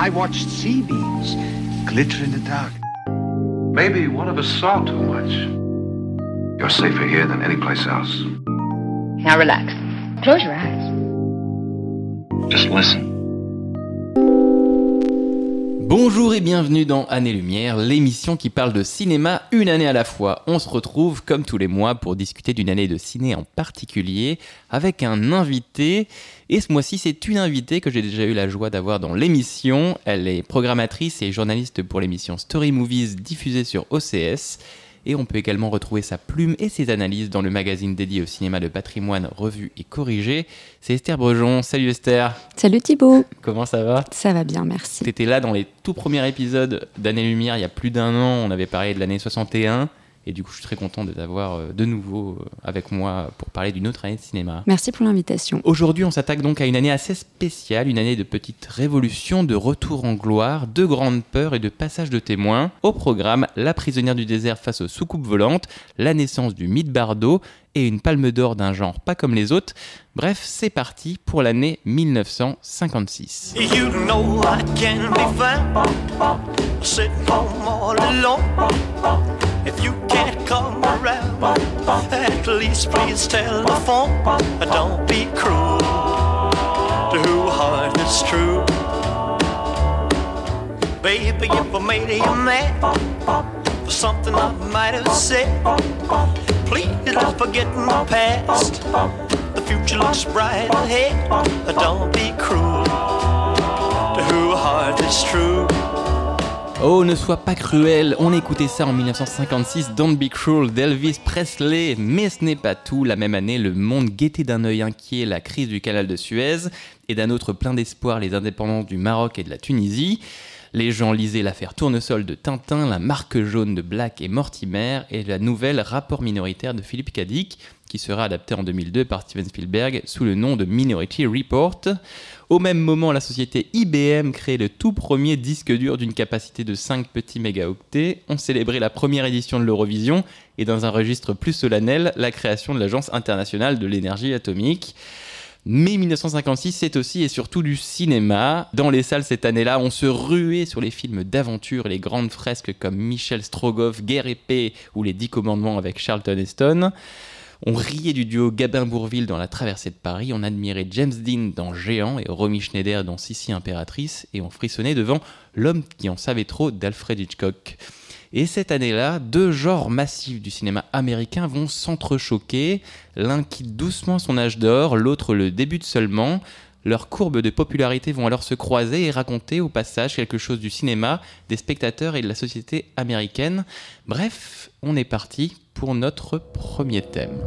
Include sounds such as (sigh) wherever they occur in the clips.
I watched sea beams glitter in the dark. Maybe one of us saw too much. You're safer here than any place else. Now relax. Close your eyes. Just listen. Bonjour et bienvenue dans Année Lumière, l'émission qui parle de cinéma une année à la fois. On se retrouve comme tous les mois pour discuter d'une année de ciné en particulier avec un invité. Et ce mois-ci, c'est une invitée que j'ai déjà eu la joie d'avoir dans l'émission. Elle est programmatrice et journaliste pour l'émission Story Movies diffusée sur OCS. Et on peut également retrouver sa plume et ses analyses dans le magazine dédié au cinéma de patrimoine revu et corrigé. C'est Esther Brejon. Salut Esther. Salut Thibaut. Comment ça va? Ça va bien, merci. T'étais là dans les tout premiers épisodes d'Année Lumière il y a plus d'un an. On avait parlé de l'année 61. Et du coup, je suis très content de t'avoir euh, de nouveau euh, avec moi pour parler d'une autre année de cinéma. Merci pour l'invitation. Aujourd'hui, on s'attaque donc à une année assez spéciale, une année de petite révolution, de retour en gloire, de grandes peurs et de passage de témoins. Au programme, La prisonnière du désert face aux soucoupes volantes, la naissance du mythe Bardo et une palme d'or d'un genre pas comme les autres. Bref, c'est parti pour l'année 1956. You know I If you can't come around, at least please telephone. Don't be cruel to who heart is true. Baby, if I made you mad for something I might have said, please don't forget my past. The future looks bright ahead. Don't be cruel to who heart is true. Oh, ne sois pas cruel, on écoutait ça en 1956, Don't Be Cruel d'Elvis Presley, mais ce n'est pas tout. La même année, le monde guettait d'un œil inquiet la crise du canal de Suez et d'un autre plein d'espoir les indépendances du Maroc et de la Tunisie. Les gens lisaient l'affaire Tournesol de Tintin, la marque jaune de Black et Mortimer et la nouvelle Rapport minoritaire de Philippe Cadic, qui sera adaptée en 2002 par Steven Spielberg sous le nom de Minority Report. Au même moment, la société IBM crée le tout premier disque dur d'une capacité de 5 petits mégaoctets. On célébrait la première édition de l'Eurovision et dans un registre plus solennel, la création de l'Agence internationale de l'énergie atomique. Mais 1956, c'est aussi et surtout du cinéma. Dans les salles cette année-là, on se ruait sur les films d'aventure et les grandes fresques comme Michel Strogoff, Guerre et paix ou Les Dix Commandements avec Charlton Heston. On riait du duo Gabin-Bourville dans La Traversée de Paris, on admirait James Dean dans Géant et Romy Schneider dans Sissi Impératrice, et on frissonnait devant L'homme qui en savait trop d'Alfred Hitchcock. Et cette année-là, deux genres massifs du cinéma américain vont s'entrechoquer. L'un quitte doucement son âge d'or, l'autre le débute seulement. Leurs courbes de popularité vont alors se croiser et raconter au passage quelque chose du cinéma, des spectateurs et de la société américaine. Bref, on est parti pour notre premier thème.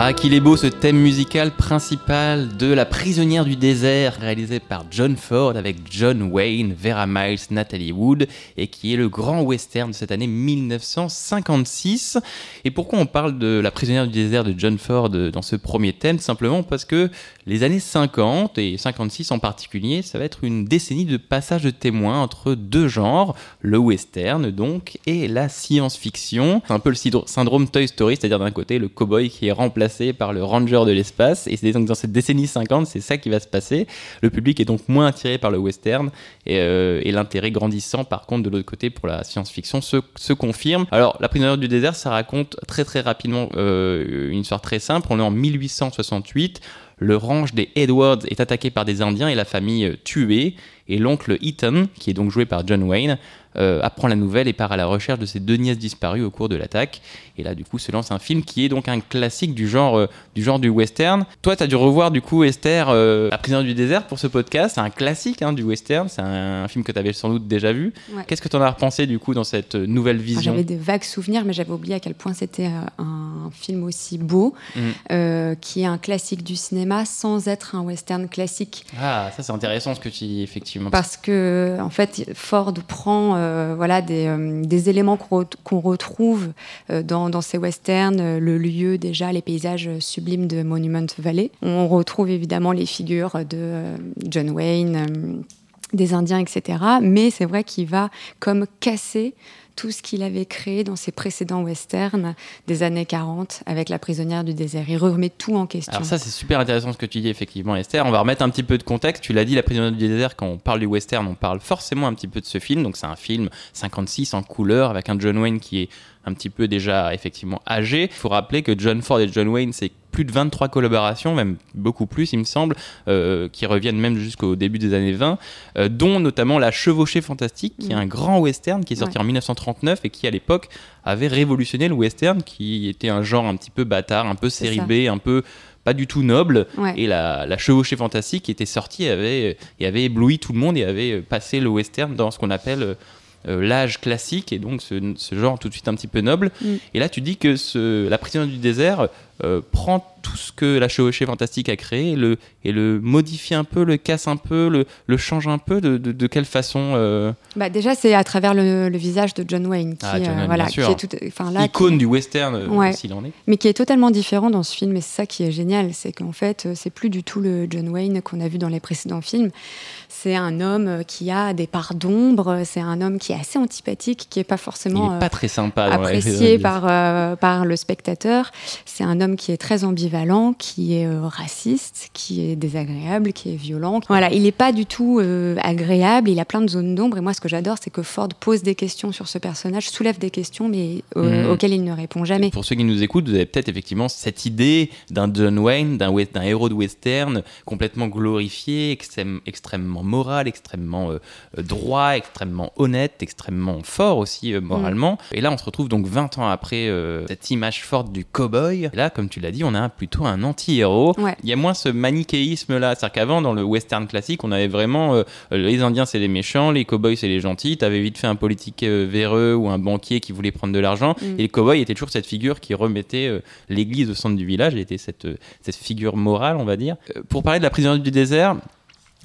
Ah, qu'il est beau ce thème musical principal de La prisonnière du désert, réalisé par John Ford avec John Wayne, Vera Miles, Natalie Wood, et qui est le grand western de cette année 1956. Et pourquoi on parle de La prisonnière du désert de John Ford dans ce premier thème? Simplement parce que les années 50, et 56 en particulier, ça va être une décennie de passage de témoins entre deux genres, le western donc, et la science-fiction. C'est un peu le syndrome Toy Story, c'est-à-dire d'un côté le cowboy qui est remplacé par le ranger de l'espace. Et c'est donc dans cette décennie 50, c'est ça qui va se passer. Le public est donc moins attiré par le western et, euh, l'intérêt grandissant, par contre, de l'autre côté pour la science-fiction se, confirme. Alors, La prisonnière du désert, ça raconte très très rapidement euh, une histoire très simple. On est en 1868. Le ranch des Edwards est attaqué par des Indiens et la famille euh, tuée. Et l'oncle Ethan, qui est donc joué par John Wayne, euh, apprend la nouvelle et part à la recherche de ses deux nièces disparues au cours de l'attaque. Et là, du coup, se lance un film qui est donc un classique du genre, euh, du, genre du western. Toi, tu as dû revoir, du coup, Esther, euh, La prisonnière du désert pour ce podcast. C'est un classique hein, du western. C'est un, un, film que tu avais sans doute déjà vu. Ouais. Qu'est-ce que tu en as repensé, du coup, dans cette nouvelle vision? J'avais de vagues souvenirs, mais j'avais oublié à quel point c'était un film aussi beau, Mm. euh, qui est un classique du cinéma sans être un western classique. Ah, ça c'est intéressant ce que tu dis, effectivement. Parce que, en fait, Ford prend euh, voilà, des, euh, des éléments qu'on re- qu'on retrouve euh, dans, ces westerns, le lieu déjà, les paysages sublimes de Monument Valley. On retrouve évidemment les figures de John Wayne, des Indiens, etc. Mais c'est vrai qu'il va comme casser tout ce qu'il avait créé dans ses précédents westerns des années 40 avec La prisonnière du désert. Il remet tout en question. Alors ça c'est super intéressant ce que tu dis effectivement Esther. On va remettre un petit peu de contexte. Tu l'as dit, La prisonnière du désert, quand on parle du western, on parle forcément un petit peu de ce film. Donc c'est un film 56 en couleur avec un John Wayne qui est un petit peu déjà effectivement âgé. Il faut rappeler que John Ford et John Wayne c'est plus de 23 collaborations, même beaucoup plus il me semble, euh, qui reviennent même jusqu'au début des années 20, euh, dont notamment La Chevauchée Fantastique, qui est un grand western qui est sorti Ouais. en 1939 et qui à l'époque avait révolutionné le western, qui était un genre un petit peu bâtard, un peu série. B, un peu pas du tout noble. Ouais. Et la, la chevauchée fantastique qui était sortie avait, et avait ébloui tout le monde et avait passé le western dans ce qu'on appelle euh, l'âge classique et donc ce, ce genre tout de suite un petit peu noble. Mm. Et là, tu dis que ce, la prisonnière du désert euh, prend tout ce que la chevauchée fantastique a créé et le, et le modifie un peu, le casse un peu, le, le change un peu. De, de, de quelle façon euh, Bah, déjà, c'est à travers le, le visage de John Wayne, qui, Ah, John euh, voilà, qui est tout, là, Icône qui- du western, Ouais. s'il en est. mais qui est totalement différent dans ce film. Et c'est ça qui est génial, c'est qu'en fait, c'est plus du tout le John Wayne qu'on a vu dans les précédents films. C'est un homme qui a des parts d'ombre. C'est un homme qui est assez antipathique, qui est pas forcément est pas très sympa. apprécié par, par le spectateur. C'est un homme qui est très ambivalent, qui est euh, raciste, qui est désagréable, qui est violent. Voilà, il n'est pas du tout euh, agréable, il a plein de zones d'ombre. Et moi, ce que j'adore, c'est que Ford pose des questions sur ce personnage, soulève des questions, mais euh, Mhm. auxquelles il ne répond jamais. Pour ceux qui nous écoutent, vous avez peut-être effectivement cette idée d'un John Wayne, d'un héros de western complètement glorifié, extrême- extrêmement moral, extrêmement droit, extrêmement honnête, extrêmement fort aussi euh, moralement. Et là, on se retrouve donc 20 ans après euh, cette image forte du cowboy. Et là, comme tu l'as dit, on a plutôt un anti-héros. Ouais. Il y a moins ce manichéisme-là. C'est-à-dire qu'avant, dans le western classique, on avait vraiment euh, les Indiens, c'est les méchants, les cowboys, c'est les gentils. T'avais vite fait un politique euh, véreux ou un banquier qui voulait prendre de l'argent. Mm. Et le cowboy était toujours cette figure qui remettait euh, l'église au centre du village. Il était cette, cette figure morale, on va dire. Pour parler de la prisonnière du désert,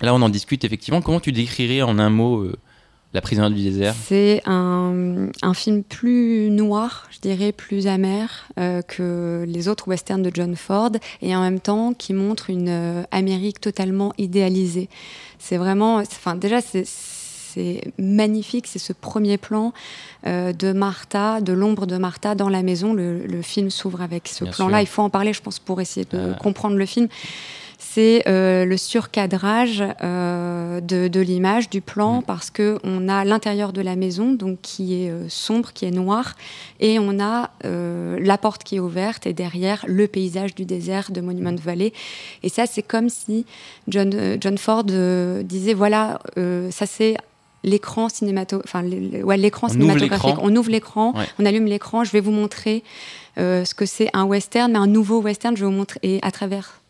là, on en discute effectivement. Comment tu décrirais en un mot la prisonnière du désert C'est un, un film plus noir, je dirais, plus amer euh, que les autres westerns de John Ford, et en même temps qui montre une euh, Amérique totalement idéalisée. C'est vraiment, enfin déjà c'est c'est magnifique, c'est ce premier plan euh, de Martha, de l'ombre de Martha dans la maison. Le, le film s'ouvre avec ce plan-là. Il faut en parler, je pense, pour essayer de comprendre le film. C'est euh, le surcadrage euh, de, de l'image, du plan, Mm. parce que on a l'intérieur de la maison, donc qui est euh, sombre, qui est noir, et on a la porte qui est ouverte, et derrière le paysage du désert de Monument Valley. Et ça, c'est comme si John, John Ford disait voilà, ça c'est l'écran cinémato enfin le- le- ouais, l'écran On ouvre cinématographique on ouvre l'écran Ouais. on allume l'écran je vais vous montrer euh, ce que c'est un western mais un nouveau western je vais vous montrer et à travers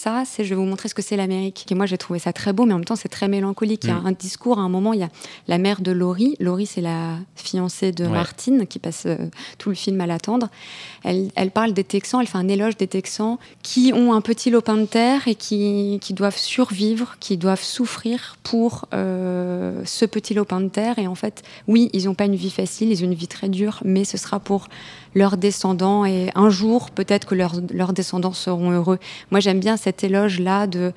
ça, c'est je vais vous montrer ce que c'est l'Amérique. Et moi, j'ai trouvé ça très beau, mais en même temps, c'est très mélancolique. Il y a Mm. un discours, à un moment, il y a la mère de Laurie. Laurie, c'est la fiancée de Ouais. Martine, qui passe euh, tout le film à l'attendre. Elle, elle parle des Texans, elle fait un éloge des Texans qui ont un petit lopin de terre et qui, qui doivent survivre, qui doivent souffrir pour euh, ce petit lopin de terre. Et en fait, oui, ils n'ont pas une vie facile, ils ont une vie très dure, mais ce sera pour leurs descendants. Et un jour, peut-être que leurs, leurs descendants seront heureux. Moi, j'aime bien cet éloge-là de,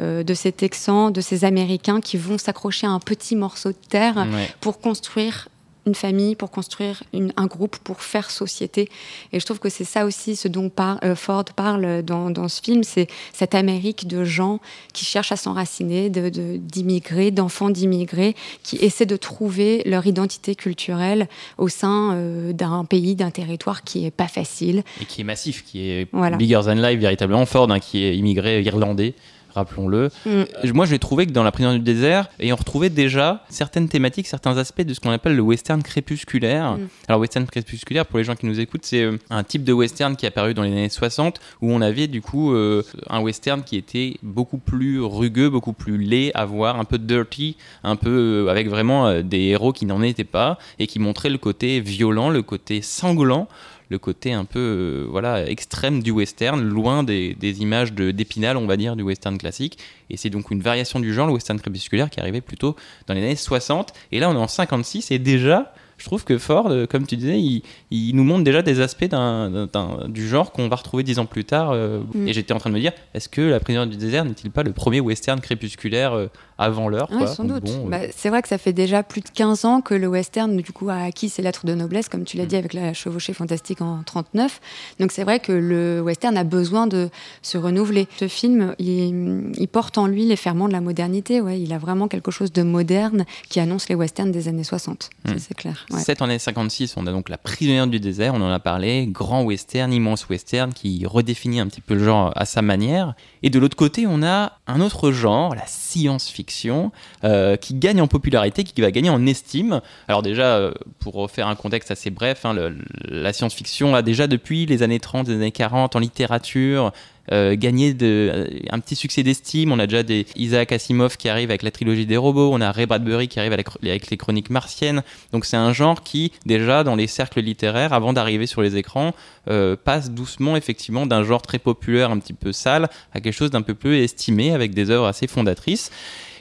euh, de ces Texans, de ces Américains qui vont s'accrocher à un petit morceau de terre Ouais. pour construire une famille, pour construire une- un groupe, pour faire société. Et je trouve que c'est ça aussi ce dont par- euh, Ford parle dans, dans ce film, c'est cette Amérique de gens qui cherchent à s'enraciner, de- de- d'immigrés, d'enfants d'immigrés, qui essaient de trouver leur identité culturelle au sein euh, d'un pays, d'un territoire qui est pas facile. et qui est massif, qui est Voilà. bigger than life, véritablement Ford, hein, qui est immigré irlandais, rappelons-le. Mm. Moi, j'ai trouvé que dans La prisonnière du désert, et on retrouvait déjà certaines thématiques, certains aspects de ce qu'on appelle le western crépusculaire. Mm. Alors, western crépusculaire, pour les gens qui nous écoutent, c'est euh, un type de western qui est apparu dans les années 60, où on avait du coup euh, un western qui était beaucoup plus rugueux, beaucoup plus laid à voir, un peu dirty, un peu euh, avec vraiment euh, des héros qui n'en étaient pas, et qui montraient le côté violent, le côté sanglant le côté un peu euh, voilà extrême du western, loin des, des images de- d'épinal, on va dire, du western classique. Et c'est donc une variation du genre, le western crépusculaire, qui arrivait plutôt dans les années 60. Et là, on est en 56, et déjà, je trouve que Ford, euh, comme tu disais, il, il nous montre déjà des aspects du genre qu'on va retrouver dix ans plus tard. euh, Mm. Et j'étais en train de me dire, est-ce que La prisonnière du désert n'est-il pas le premier western crépusculaire euh, avant l'heure quoi sans doute. bon, euh, Bah, c'est vrai que ça fait déjà plus de 15 ans que le western, du coup, a acquis ses lettres de noblesse, comme tu l'as dit, avec la chevauchée fantastique en 39. Donc c'est vrai que le western a besoin de se renouveler. Ce film, il, il porte en lui les ferments de la modernité. Ouais. Il a vraiment quelque chose de moderne qui annonce les westerns des années 60. Ça, Mm. c'est clair. Ouais. Cette année 56, on a donc La prisonnière du désert, on en a parlé, grand western, immense western qui redéfinit un petit peu le genre à sa manière. Et de l'autre côté, on a un autre genre, la science-fiction, euh, qui gagne en popularité, qui va gagner en estime. Alors déjà, euh, pour faire un contexte assez bref, hein, la science-fiction a déjà depuis les années 30, les années 40 en littérature, euh, gagné un petit succès d'estime. On a déjà Isaac Asimov qui arrive avec la trilogie des robots, on a Ray Bradbury qui arrive avec, les chroniques martiennes. Donc c'est un genre qui, déjà dans les cercles littéraires, avant d'arriver sur les écrans, passe doucement effectivement d'un genre très populaire, un petit peu sale, à quelque chose d'un peu plus estimé, avec des œuvres assez fondatrices.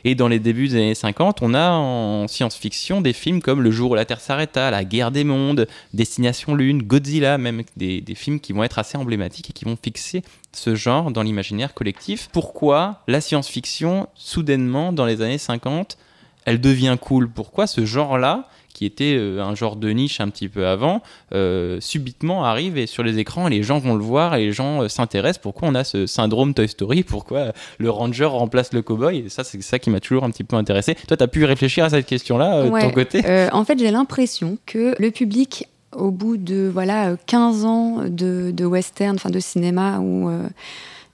Et dans les débuts des années 50, on a en science-fiction des films comme Le jour où la Terre s'arrêta, La guerre des mondes, Destination Lune, Godzilla, même des, des films qui vont être assez emblématiques et qui vont fixer ce genre dans l'imaginaire collectif. Pourquoi la science-fiction, soudainement, dans les années 50, elle devient cool? Pourquoi ce genre-là, qui était euh, un genre de niche un petit peu avant, euh, subitement arrive et sur les écrans, et les gens vont le voir et les gens euh, s'intéressent Pourquoi on a ce syndrome Toy Story? Pourquoi le ranger remplace le cowboy? Et ça, c'est ça qui m'a toujours un petit peu intéressé. Toi, tu as pu réfléchir à cette question-là euh, de Ouais. ton côté en fait, j'ai l'impression que le public, au bout de voilà euh, 15 ans de, de western, enfin de cinéma de-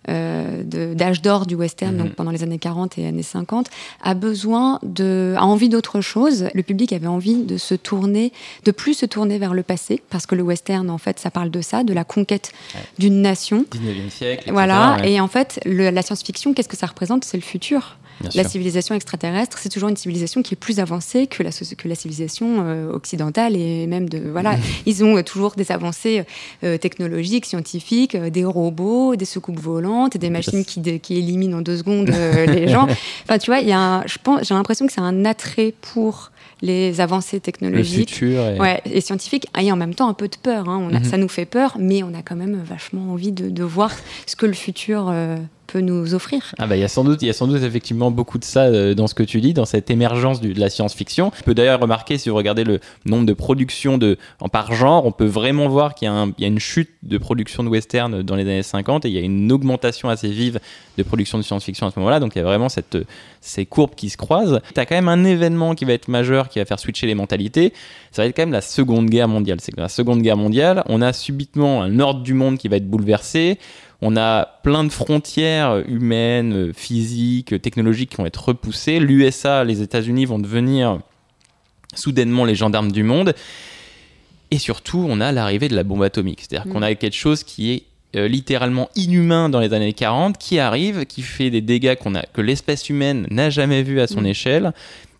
d'âge d'or du western, donc pendant les années 40 et années 50, a besoin de, a envie d'autre chose. Le public avait envie de se tourner, de plus se tourner vers le passé, parce que le western, en fait, ça parle de ça, de la conquête Ouais. d'une nation. 19e siècle. etc., Voilà, ouais. et en fait, le- la science-fiction, qu'est-ce que ça représente? C'est le futur. Bien La sûr. civilisation extraterrestre, c'est toujours une civilisation qui est plus avancée que la, que la civilisation euh, occidentale et même de voilà, (laughs) ils ont euh, toujours des avancées euh, technologiques, scientifiques, des robots, des soucoupes volantes, des machines qui, qui éliminent en deux secondes (laughs) les gens. Enfin, tu vois, il y a, un- je pense, j'ai l'impression que c'est un attrait pour les avancées le technologiques. futur. et- Ouais, et scientifique, et en même temps un peu de peur. hein. On a, Mhm. Ça nous fait peur, mais on a quand même vachement envie de, de voir ce que le futur nous offrir. Ah bah il y a sans doute, il y a sans doute effectivement beaucoup de ça euh, dans ce que tu dis, dans cette émergence de la science-fiction. On peut d'ailleurs remarquer si vous regardez le nombre de productions de, en par genre, on peut vraiment voir qu'il y a une chute de production de western dans les années 50 et il y a une augmentation assez vive de production de science-fiction à ce moment-là. Donc il y a vraiment cette, ces courbes qui se croisent. Tu as quand même un événement qui va être majeur, qui va faire switcher les mentalités. Ça va être quand même la Seconde Guerre mondiale. C'est que la Seconde Guerre mondiale, on a subitement un ordre du monde qui va être bouleversé. On a plein de frontières humaines, physiques, technologiques qui vont être repoussées. L'USA, les États-Unis vont devenir soudainement les gendarmes du monde. Et surtout, on a l'arrivée de la bombe atomique. C'est-à-dire Mm. qu'on a quelque chose qui est euh, littéralement inhumain dans les années 40, qui arrive, qui fait des dégâts qu'on a, que l'espèce humaine n'a jamais vu à son Mm. échelle.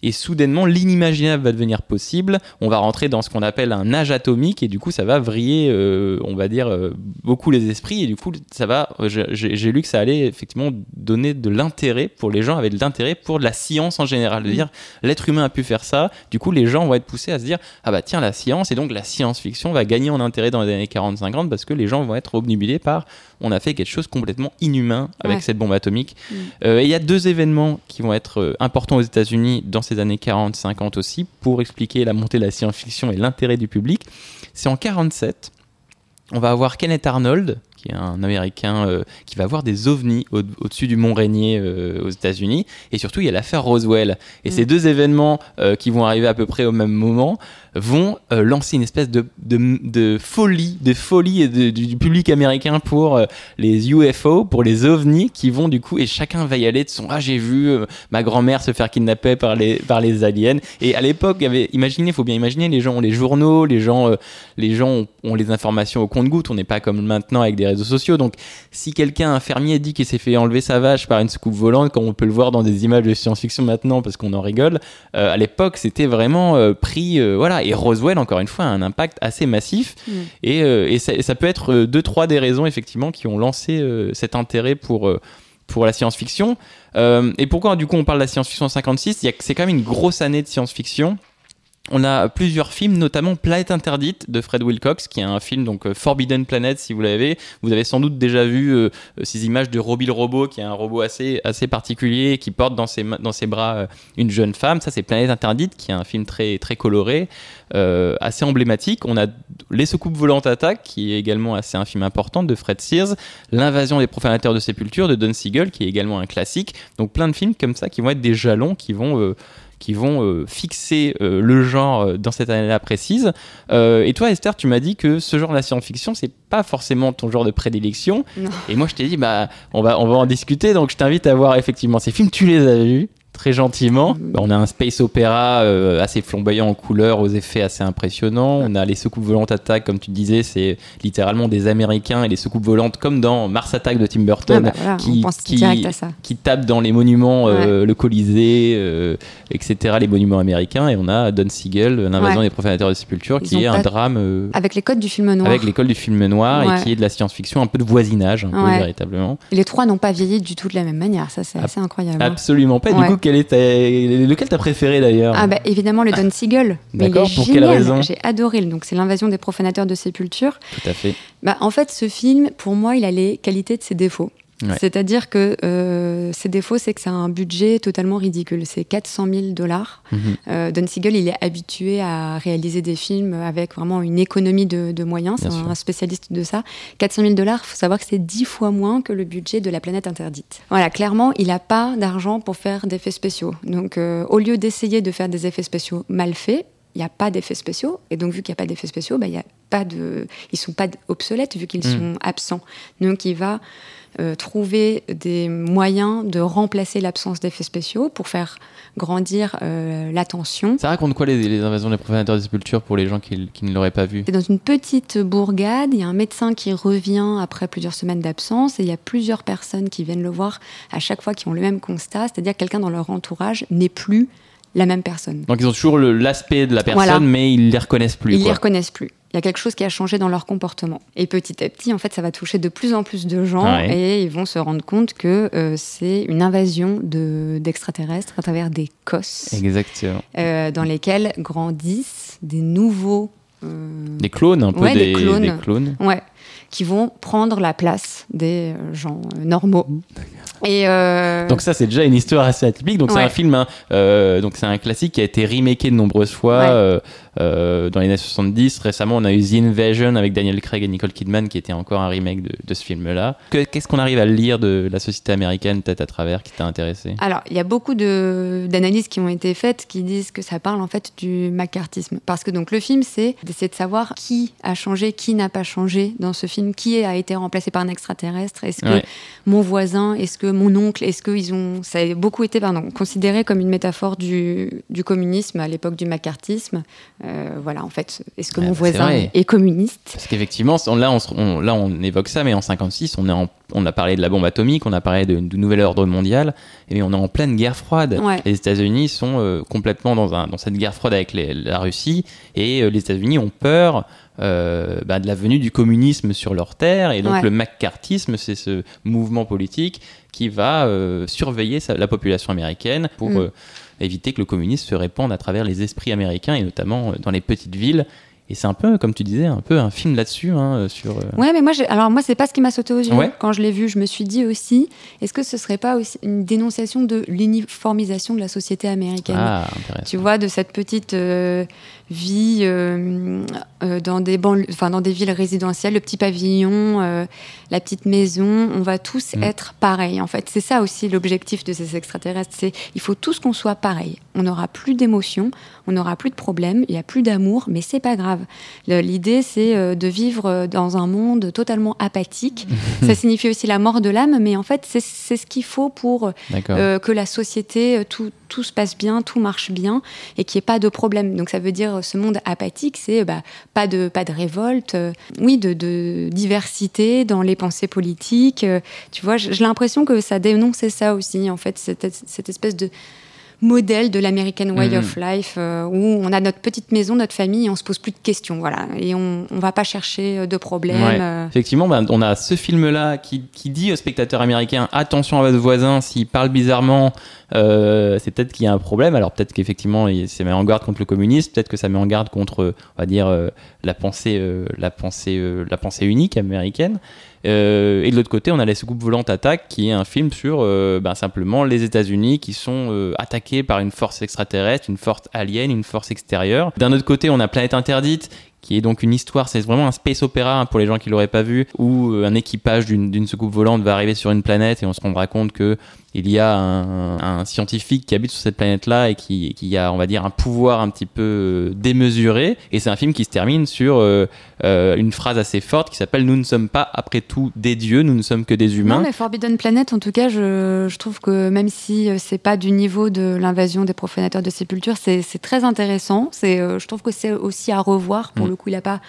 Et soudainement, l'inimaginable va devenir possible. On va rentrer dans ce qu'on appelle un âge atomique, et du coup, ça va vriller, euh, on va dire, euh, beaucoup les esprits. Et du coup, ça va. je- J'ai lu que ça allait effectivement donner de l'intérêt pour les gens, avec de l'intérêt pour la science en général. De dire, l'être humain a pu faire ça. Du coup, les gens vont être poussés à se dire, ah bah tiens, la science, et donc la science-fiction va gagner en intérêt dans les années 40-50 parce que les gens vont être obnubilés par, on a fait quelque chose complètement inhumain avec Ouais. cette bombe atomique. Mm. Euh, et il y a deux événements qui vont être euh, importants aux États-Unis dans ces années 40-50 aussi pour expliquer la montée de la science-fiction et l'intérêt du public. C'est en 47, on va avoir Kenneth Arnold, qui est un Américain euh, qui va voir des ovnis au- au-dessus du mont Rainier euh, aux États-Unis. Et surtout, il y a l'affaire Roswell. Et Mm. ces deux événements euh, qui vont arriver à peu près au même moment vont euh, lancer une espèce de, de, folie, de folie du, public américain pour euh, les UFO, pour les ovnis qui vont du coup, et chacun va y aller de son Ah, j'ai vu euh, ma grand-mère se faire kidnapper par les, par les aliens. Et à l'époque, il y avait, imaginez, faut bien imaginer, les gens ont les journaux, les gens, euh, les gens ont, ont les informations au compte-gouttes. On n'est pas comme maintenant avec des réseaux sociaux. Donc, si quelqu'un, un fermier, dit qu'il s'est fait enlever sa vache par une soucoupe volante, comme on peut le voir dans des images de science-fiction maintenant, parce qu'on en rigole, à l'époque, c'était vraiment pris. euh, voilà. Et Roswell, encore une fois, a un impact assez massif. Mm. Et, euh, et ça, ça peut être euh, deux, trois des raisons, effectivement, qui ont lancé euh, cet intérêt pour. pour la science-fiction. Euh, et pourquoi du coup on parle de la science-fiction en 56 Il y a- C'est quand même une grosse année de science-fiction. On a plusieurs films, notamment Planète Interdite de Fred Wilcox, qui est un film donc euh, Forbidden Planet si vous l'avez. Vous avez sans doute déjà vu euh, ces images de Robbie le robot, qui est un robot assez, assez particulier, qui porte dans ses, dans ses bras euh, une jeune femme. Ça c'est Planète Interdite, qui est un film très, très coloré, assez emblématique. On a Les Soucoupes Volantes Attaque, qui est également assez un film important de Fred Sears. L'invasion des profanateurs de sépulture de Don Siegel, qui est également un classique. Donc plein de films comme ça qui vont être des jalons, qui vont, qui vont euh, fixer euh, le genre euh, dans cette année-là précise. Et toi, Esther, tu m'as dit que ce genre de la science-fiction, c'est pas forcément ton genre de prédilection. Non. Et moi, je t'ai dit, bah, on va, on va en discuter. Donc, je t'invite à voir effectivement ces films. Tu les as vus? Très gentiment. Mhm. On a un space opéra euh, assez flamboyant en couleurs, aux effets assez impressionnants. On a les soucoupes volantes attaque, comme tu disais, c'est littéralement des Américains et les soucoupes volantes, comme dans Mars Attack de Tim Ah Burton, bah voilà, qui- tapent dans les monuments, euh, le Colisée, euh, etc., les monuments américains. Et on a Don Siegel, l'invasion Ouais. des profanateurs de sépulture, Ils qui est un drame euh, Avec les codes du film noir. avec l'école du film noir Ouais. et qui est de la science-fiction, un peu de voisinage, un peu Ouais. véritablement. Et les trois n'ont pas vieilli du tout de la même manière. Ça, c'est assez incroyable. hein. Absolument pas. Du coup, quel est ta- lequel t'as préféré d'ailleurs Ah bah évidemment le Don Siegel. Mais il D'accord, est pour quelle génial. raison J'ai adoré. Donc c'est l'invasion des profanateurs de sépulture. Tout à fait. Bah, en fait, ce film, pour moi, il a les qualités de ses défauts. Ouais. C'est-à-dire que euh, ses défauts, c'est que c'est un budget totalement ridicule. C'est 400 000 dollars. Mhm. Euh, Don Siegel, il est habitué à réaliser des films avec vraiment une économie de, de moyens. C'est un spécialiste de ça. 400 000 dollars, il faut savoir que c'est 10 fois moins que le budget de La planète interdite. Voilà, clairement, il n'a pas d'argent pour faire d'effets spéciaux. Donc, euh, au lieu d'essayer de faire des effets spéciaux mal faits, il n'y a pas d'effets spéciaux. Et donc, vu qu'il n'y a pas d'effets spéciaux, bah, il y a pas de... ils ne sont pas obsolètes vu qu'ils Mm. sont absents. Donc, il va euh, trouver des moyens de remplacer l'absence d'effets spéciaux pour faire grandir euh, l'attention. Ça raconte quoi les, les invasions des profanateurs de sépulture pour les gens qui, qui ne l'auraient pas vu? C'est dans une petite bourgade, il y a un médecin qui revient après plusieurs semaines d'absence et il y a plusieurs personnes qui viennent le voir à chaque fois qui ont le même constat, c'est-à-dire que quelqu'un dans leur entourage n'est plus la même personne. Donc ils ont toujours l'aspect de la personne, Voilà. mais ils les reconnaissent plus. Ils ne les reconnaissent plus. Il y a quelque chose qui a changé dans leur comportement. Et petit à petit, en fait, ça va toucher de plus en plus de gens Ouais. et ils vont se rendre compte que euh, c'est une invasion de- d'extraterrestres à travers des cosses Exactement. euh, dans lesquels grandissent des nouveaux... euh, Des clones, un peu Ouais, des, des clones. des clones. Ouais, qui vont prendre la place des gens normaux. Et euh, Donc ça c'est déjà une histoire assez atypique. Donc c'est un film, hein, euh, donc c'est un classique qui a été remaké de nombreuses fois Ouais. euh, euh, dans les années 70. Récemment on a eu The Invasion avec Daniel Craig et Nicole Kidman qui était encore un remake de, de ce film-là. Que- Qu'est-ce qu'on arrive à lire de la société américaine peut-être à travers qui t'a intéressé? Alors, il y a beaucoup d'analyses qui ont été faites qui disent que ça parle en fait du macartisme. Parce que donc le film, c'est d'essayer de savoir qui a changé, qui n'a pas changé dans ce film, qui a été remplacé par un extraterrestre. Est-ce que Ouais. mon voisin, est-ce que mon oncle, est-ce qu'ils ont. Ça a beaucoup été pardon, considéré comme une métaphore du, du communisme à l'époque du macartisme. Euh, voilà, en fait, est-ce que Ah mon bah, voisin est communiste? Parce qu'effectivement, là on, on- là on évoque ça, mais en 56 on, est en- on a parlé de la bombe atomique, on a parlé de, du nouvel ordre mondial, et on est en pleine guerre froide. Ouais. Les États-Unis sont euh, complètement dans, un, dans cette guerre froide avec les- la Russie, et euh, les États-Unis ont peur euh, bah, de la venue du communisme sur leur terre, et donc Ouais. le macartisme, c'est ce mouvement politique qui va euh, surveiller sa- la population américaine pour Mm. euh, éviter que le communisme se répande à travers les esprits américains, et notamment euh, dans les petites villes. Et c'est un peu, comme tu disais, un peu un film là-dessus, hein, sur... euh, Ouais, mais moi, alors moi, c'est pas ce qui m'a sauté aux yeux Ouais. quand je l'ai vu. Je me suis dit aussi, est-ce que ce serait pas aussi une dénonciation de l'uniformisation de la société américaine Ah, intéressant. Tu vois, de cette petite euh, vie euh, euh, dans des banlieues, enfin dans des villes résidentielles, le petit pavillon, euh, la petite maison, on va tous Mm. être pareils. En fait, c'est ça aussi l'objectif de ces extraterrestres. C'est il faut tous qu'on soit pareil. On n'aura plus d'émotions, on n'aura plus de problèmes, il n'y a plus d'amour, mais c'est pas grave. L'idée, c'est euh, de vivre euh, dans un monde totalement apathique. (laughs) Ça signifie aussi la mort de l'âme, mais en fait, c'est ce qu'il faut pour euh, que la société, tout, tout se passe bien, tout marche bien et qu'il n'y ait pas de problème. Donc ça veut dire ce monde apathique, c'est bah, pas, de, pas de révolte, euh, oui, de, de diversité dans les pensées politiques. euh, tu vois, j'ai j'ai l'impression que ça dénonçait ça aussi, en fait, cette, cette espèce de modèle de l'American Way Mhm. of Life euh, où on a notre petite maison, notre famille et on se pose plus de questions, voilà. Et on ne va pas chercher euh, de problèmes. Ouais. euh, Effectivement, ben, on a ce film-là qui, qui dit aux spectateurs américains attention à votre voisin, s'il parle bizarrement, euh, c'est peut-être qu'il y a un problème. Alors peut-être qu'effectivement, il- ça met en garde contre le communisme, peut-être que ça met en garde contre, on va dire, la pensée, la pensée, la pensée unique américaine. Euh, et de l'autre côté, on a La soucoupe volante attaque, qui est un film sur euh, ben, simplement les États-Unis qui sont euh, attaqués par une force extraterrestre, une force alien, une force extérieure. D'un autre côté, on a Planète interdite, qui est donc une histoire, c'est vraiment un space opéra hein, pour les gens qui l'auraient pas vu, où un équipage d'une d'une soucoupe volante va arriver sur une planète et on se rendra compte que il y a un, un scientifique qui habite sur cette planète-là et qui, qui a, on va dire, un pouvoir un petit peu euh, démesuré. Et c'est un film qui se termine sur euh, euh, une phrase assez forte qui s'appelle Nous ne sommes pas, après tout, des dieux, nous ne sommes que des humains. Non, mais Forbidden Planet, en tout cas, je, je trouve que même si c'est pas du niveau de l'invasion des profanateurs de sépulture, c'est très intéressant. C'est, euh, je trouve que c'est aussi à revoir. Pour Mm. le coup, il n'a pas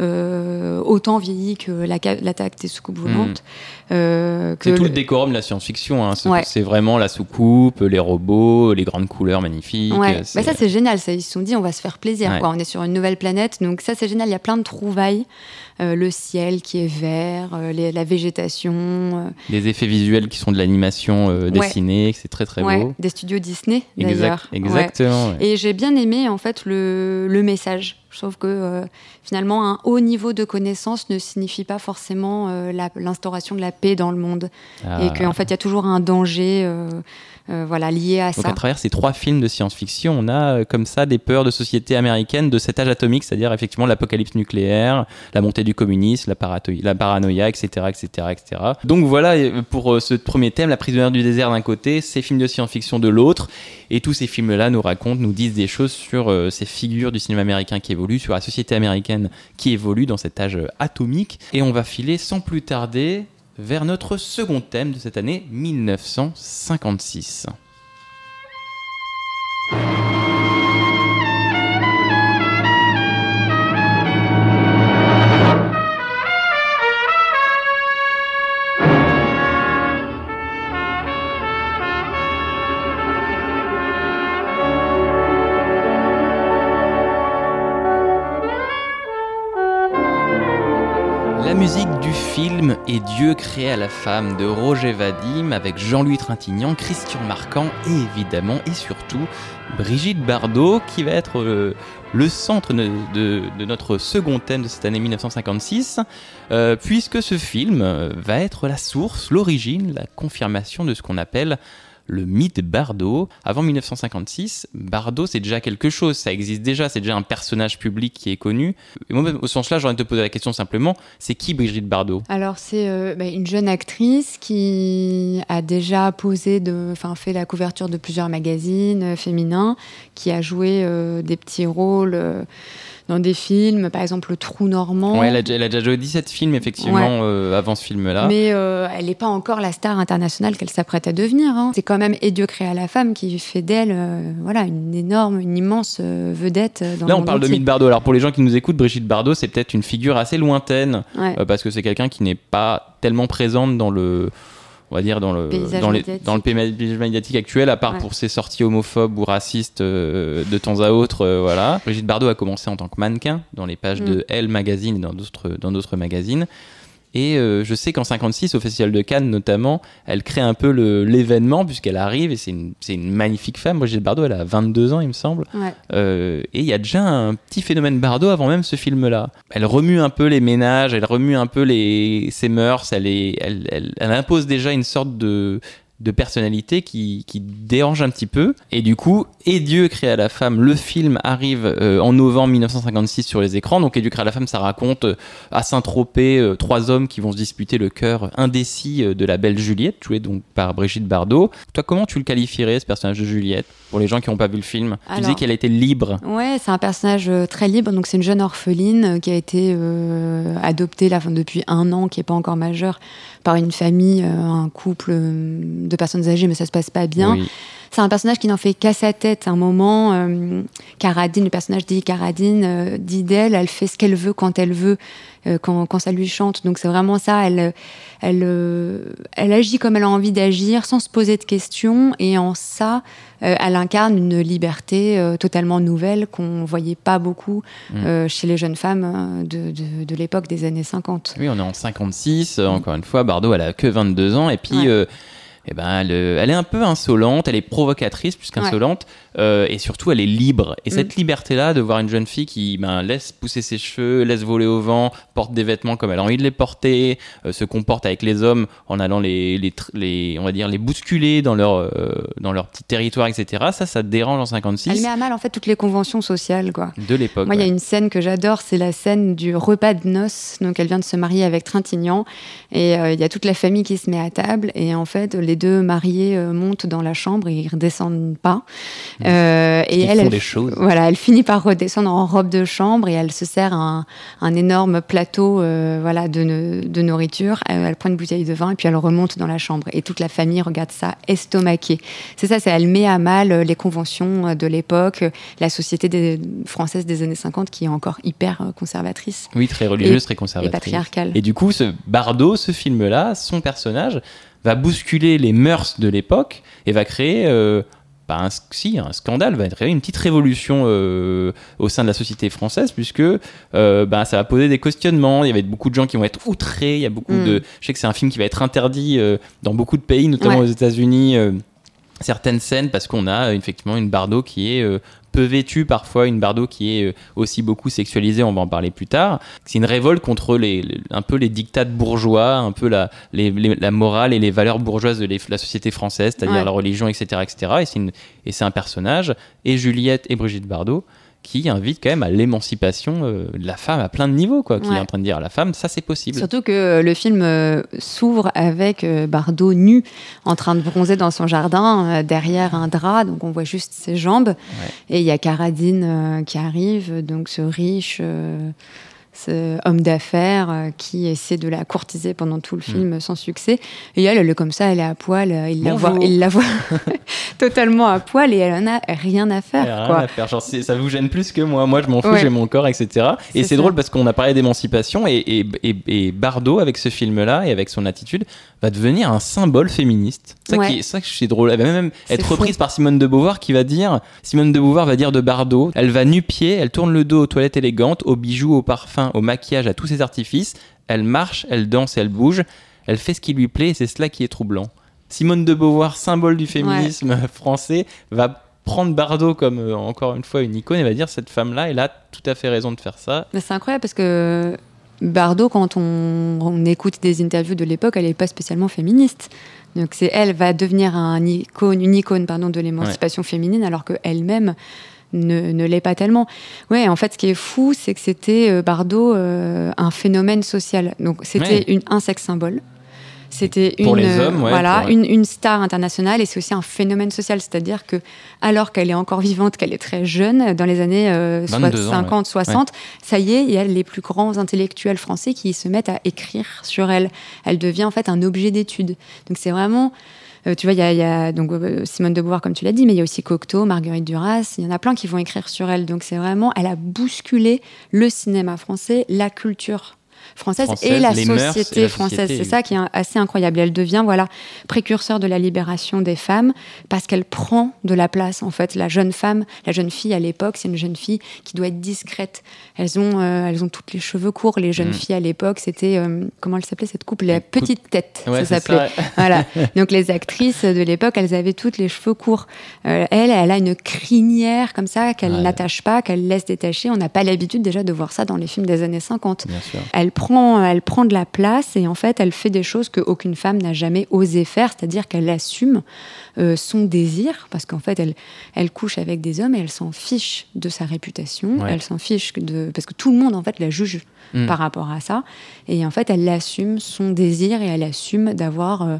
euh, autant vieilli que l'attaque des soucoupes volantes. Euh, que Mm. C'est tout le décorum de la science-fiction. hein. C'est Ouais. vraiment la soucoupe, les robots, les grandes couleurs magnifiques. Ouais, bah ça c'est génial. Ça, ils se sont dit on va se faire plaisir. Ouais. Quoi. On est sur une nouvelle planète, donc ça c'est génial. Il y a plein de trouvailles. Euh, le ciel qui est vert, les- la végétation. des effets visuels qui sont de l'animation dessinée, c'est très très beau. des studios Disney d'ailleurs. Exactement. Et j'ai bien aimé en fait le, le message. Je trouve que finalement un haut niveau de connaissance ne signifie pas forcément euh, l'instauration de la paix dans le monde Ah. et qu'en fait il y a toujours un danger euh, euh, voilà lié à Donc ça. à travers ces trois films de science-fiction, on a euh, comme ça des peurs de société américaine de cet âge atomique, c'est-à-dire effectivement l'apocalypse nucléaire, la montée du communisme, la, la paranoïa, etc., etc., etc. Donc voilà euh, pour euh, ce premier thème, la prisonnière du désert d'un côté, ces films de science-fiction de l'autre, et tous ces films-là nous racontent, nous disent des choses sur ces figures du cinéma américain qui évoluent, sur la société américaine qui évolue dans cet âge atomique, et on va filer sans plus tarder vers notre second thème de cette année 1956. Et Dieu créé à la femme de Roger Vadim avec Jean-Louis Trintignant, Christian Marquand et évidemment et surtout Brigitte Bardot qui va être euh, le centre de notre second thème de cette année 1956 euh, puisque ce film euh, va être la source, l'origine, la confirmation de ce qu'on appelle le mythe Bardot. Avant 1956, Bardot, c'est déjà quelque chose, ça existe déjà, c'est déjà un personnage public qui est connu. Et moi, au sens là, de te poser la question simplement, c'est qui Brigitte Bardot? Alors c'est euh, bah, une jeune actrice qui a déjà posé, enfin fait la couverture de plusieurs magazines euh, féminins, qui a joué euh, des petits rôles euh, dans des films, par exemple Le Trou Normand. Ouais, elle a, déjà- elle a déjà joué 17 films, effectivement, Ouais. euh, avant ce film-là. Mais euh, elle n'est pas encore la star internationale qu'elle s'apprête à devenir. hein. C'est quand même Et Dieu créé à la femme qui fait d'elle euh, voilà, une énorme, une immense euh, vedette euh, dans Là, on parle de mythe Bardot. Alors, pour les gens qui nous écoutent, Brigitte Bardot, c'est peut-être une figure assez lointaine, Ouais. euh, parce que c'est quelqu'un qui n'est pas tellement présente dans le on va dire dans le Paysage dans, les- médiatique. dans le paysage médiatique actuel à part Ouais. pour ses sorties homophobes ou racistes de temps à autre voilà Brigitte Bardot a commencé en tant que mannequin dans les pages Mm. de Elle magazine et dans d'autres dans d'autres magazines et euh, je sais qu'en 56 au festival de Cannes notamment elle crée un peu l'événement puisqu'elle arrive et c'est une, magnifique femme Brigitte Bardot elle a 22 ans il me semble Ouais. euh, et il y a déjà un petit phénomène Bardot avant même ce film-là. Elle remue un peu les ménages, elle remue un peu les, ses mœurs, elle, est, elle, elle, elle impose déjà une sorte de de personnalité qui, qui dérange un petit peu. Et du coup, Et Dieu créa la femme, le film arrive euh, en novembre 1956 sur les écrans. Donc Et Dieu créa la femme, ça raconte euh, à Saint-Tropez euh, trois hommes qui vont se disputer le cœur indécis de la belle Juliette, jouée donc par Brigitte Bardot. Toi, comment tu le qualifierais, ce personnage de Juliette, pour les gens qui n'ont pas vu le film? Tu disais qu'elle était libre. Ouais, c'est un personnage très libre. Donc, c'est une jeune orpheline qui a été adoptée là, depuis un an, qui n'est pas encore majeure, par une famille, un couple de personnes âgées, mais ça se passe pas bien. Oui. C'est un personnage qui n'en fait qu'à sa tête. À un moment, euh, Caradine, le personnage dit Caradine, euh, dit d'elle, elle fait ce qu'elle veut quand elle veut, euh, quand, quand ça lui chante. Donc c'est vraiment ça. Elle, elle, euh, elle agit comme elle a envie d'agir, sans se poser de questions. Et en ça, euh, elle incarne une liberté euh, totalement nouvelle qu'on voyait pas beaucoup euh, chez les jeunes femmes euh, de, de, de l'époque des années 50. Oui, on est en 56, euh, encore une fois, Bardot, elle a que 22 ans, et puis, Ouais. Eh ben, elle, euh, elle est un peu insolente, elle est provocatrice plus qu'insolente, euh, et surtout, elle est libre. Et cette liberté-là, de voir une jeune fille qui ben, laisse pousser ses cheveux, laisse voler au vent, porte des vêtements comme elle a envie de les porter, euh, se comporte avec les hommes en allant les, les, tr- les- on va dire, les bousculer dans leur, euh, dans leur petit territoire, etc. Ça, ça dérange en Elle 56 met à mal en fait toutes les conventions sociales, quoi. de l'époque. Moi, il y a une scène que j'adore, c'est la scène du repas de noces. Donc, elle vient de se marier avec Trintignant et il y a toute la famille qui se met à table. Et en fait, les deux mariés euh, montent dans la chambre et ils redescendent pas. Euh, et elle, font elle, des choses. voilà, elle finit par redescendre en robe de chambre et elle se sert un, un énorme plateau, euh, voilà, de, no- de nourriture. Elle, elle prend une bouteille de vin et puis elle remonte dans la chambre. Et toute la famille regarde ça estomaquée. C'est ça, c'est elle met à mal les conventions de l'époque, la société des, française des années 50 qui est encore hyper conservatrice. Oui, très religieuse, Et- très conservatrice. et patriarcale. Et du coup, ce Bardot, ce film-là, son personnage, va bousculer les mœurs de l'époque et va créer. euh, bah, un, si, un scandale va créer une petite révolution euh, au sein de la société française puisque euh, bah, ça va poser des questionnements il y avait beaucoup de gens qui vont être outrés il y a beaucoup Mm. de je sais que c'est un film qui va être interdit dans beaucoup de pays notamment Ouais. aux États-Unis certaines scènes parce qu'on a effectivement une Bardot qui est euh, peu vêtue parfois, une Bardot qui est euh, aussi beaucoup sexualisée, on va en parler plus tard. C'est une révolte contre les, les- un peu les dictats bourgeois, un peu la, les- la morale et les valeurs bourgeoises de la société française, c'est-à-dire Ouais. la religion, etc. etc. Et c'est un personnage, et Juliette et Brigitte Bardot, qui invite quand même à l'émancipation euh, de la femme à plein de niveaux, quoi, qui Ouais. est en train de dire à la femme, ça c'est possible. Surtout que euh, le film euh, s'ouvre avec euh, Bardot nu, en train de bronzer dans son jardin, euh, derrière un drap, donc on voit juste ses jambes. Et il y a Caradine qui arrive, donc ce riche ce homme d'affaires euh, qui essaie de la courtiser pendant tout le film sans succès. Et elle, elle est comme ça, elle est à poil, euh, il la voit, il la voit (laughs) totalement à poil et elle en a rien à faire. Ouais, rien quoi. à faire. Genre, c'est- ça vous gêne plus que moi. Moi, je m'en fous, Ouais. j'ai mon corps, etc. Et C'est drôle parce qu'on a parlé d'émancipation et, et, et, et Bardot, avec ce film-là et avec son attitude, va devenir un symbole féministe. C'est ça, Ouais. qui ça que c'est drôle. Elle va même être reprise par Simone de Beauvoir qui va dire Simone de Beauvoir va dire de Bardot elle va nu-pied, elle tourne le dos aux toilettes élégantes, aux bijoux, aux parfums, au maquillage, à tous ses artifices. Elle marche, elle danse, elle bouge. Elle fait ce qui lui plaît et c'est cela qui est troublant. Simone de Beauvoir, symbole du féminisme (laughs) français, va prendre Bardot comme euh, encore une fois une icône et va dire cette femme-là, elle a tout à fait raison de faire ça. Mais c'est incroyable parce que Bardot, quand on, on écoute des interviews de l'époque, elle n'est pas spécialement féministe. Donc c'est elle va devenir un icône, une icône pardon, de l'émancipation féminine alors qu'elle-même ne, ne l'est pas tellement. Ouais, en fait, ce qui est fou, c'est que c'était euh, Bardot euh, un phénomène social. Donc c'était Ouais. une, un sexe symbole. C'était une, hommes, ouais, voilà, pour- une, une star internationale et c'est aussi un phénomène social. C'est-à-dire que, alors qu'elle est encore vivante, qu'elle est très jeune, dans les années euh, 22 ans, 50, 60, ça y est, il y a les plus grands intellectuels français qui se mettent à écrire sur elle. Elle devient en fait un objet d'étude. Donc c'est vraiment. Euh, tu vois, il y a, euh, Simone de Beauvoir, comme tu l'as dit, mais il y a aussi Cocteau, Marguerite Duras. Il y en a plein qui vont écrire sur elle. Donc c'est vraiment. Elle a bousculé le cinéma français, la culture française, Française, et la société française. C'est ça qui est assez incroyable. Elle devient voilà précurseur de la libération des femmes parce qu'elle prend de la place. En fait, la jeune femme, la jeune fille à l'époque, c'est une jeune fille qui doit être discrète. Elles ont, euh, elles ont toutes les cheveux courts. Les jeunes Mm. filles à l'époque, c'était euh, comment elle s'appelait cette couple? La coupe- petite tête, Ouais, ça s'appelait. (laughs) voilà. Donc les actrices de l'époque, elles avaient toutes les cheveux courts. Euh, elle, elle a une crinière comme ça qu'elle Ouais. n'attache pas, qu'elle laisse détacher. On n'a pas l'habitude déjà de voir ça dans les films des années 50 Bien sûr. elle prend, elle prend de la place et en fait, elle fait des choses qu'aucune femme n'a jamais osé faire, c'est-à-dire qu'elle assume euh, son désir, parce qu'en fait, elle, elle couche avec des hommes et elle s'en fiche de sa réputation, Ouais. elle s'en fiche de parce que tout le monde en fait la juge Mm. par rapport à ça, et en fait, elle assume son désir et elle assume d'avoir euh,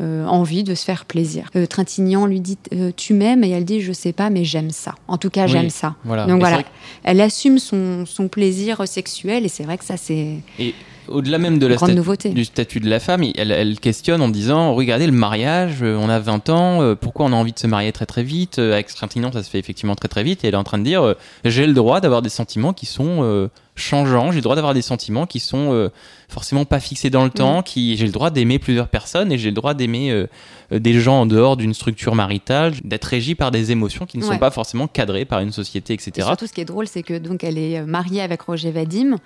euh, envie de se faire plaisir. Euh, Trintignant lui dit euh, tu m'aimes et elle dit je sais pas mais j'aime ça. En tout cas, Oui, j'aime ça. voilà. Donc Et voilà, que- elle assume son, son plaisir sexuel et c'est vrai que ça c'est Et au-delà même de la Grande statu- du statut de la femme, elle, elle questionne en disant Regardez le mariage, euh, on a 20 ans, euh, pourquoi on a envie de se marier très très vite Euh, Avec Trintignant, ça se fait effectivement très très vite. Et elle est en train de dire J'ai le droit d'avoir des sentiments qui sont euh, changeants, j'ai le droit d'avoir des sentiments qui sont euh, forcément pas fixés dans le temps, qui j'ai le droit d'aimer plusieurs personnes et j'ai le droit d'aimer euh, des gens en dehors d'une structure maritale, d'être régi par des émotions qui ne sont pas forcément cadrées par une société, Et etc. surtout, ce qui est drôle, c'est que donc elle est mariée avec Roger Vadim,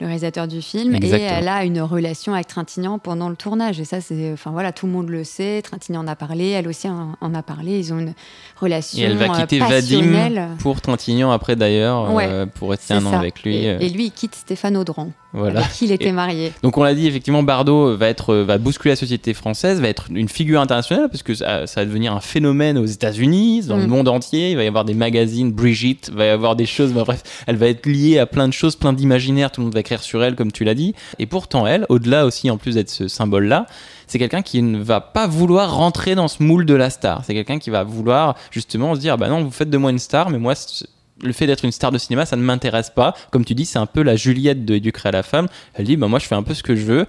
le réalisateur du film, Exactement. et elle a une relation avec Trintignant pendant le tournage. Et ça, c'est, enfin voilà, tout le monde le sait. Trintignant en a parlé, elle aussi en, en a parlé. Ils ont une relation Et elle va euh, quitter. Vadim pour Trintignant après d'ailleurs, Ouais, euh, pour rester un an ça. avec lui. Et, euh, et lui, il quitte Stéphane Audran, voilà. avec qui il était Et- marié. Donc on l'a dit effectivement, Bardot va être, va bousculer la société française, va être une figure internationale parce que ça, ça va devenir un phénomène aux États-Unis, dans le Mm. monde entier. Il va y avoir des magazines, Brigitte, il va y avoir des choses. bah, bref, elle va être liée à plein de choses, plein d'imaginaires. Tout le monde va écrire sur elle, comme tu l'as dit. Et pourtant elle, au-delà aussi en plus d'être ce symbole-là, c'est quelqu'un qui ne va pas vouloir rentrer dans ce moule de la star. C'est quelqu'un qui va vouloir justement se dire, bah non, vous faites de moi une star, mais moi le fait d'être une star de cinéma, ça ne m'intéresse pas. Comme tu dis, c'est un peu la Juliette de Éduquer à la femme. Elle dit, bah moi je fais un peu ce que je veux.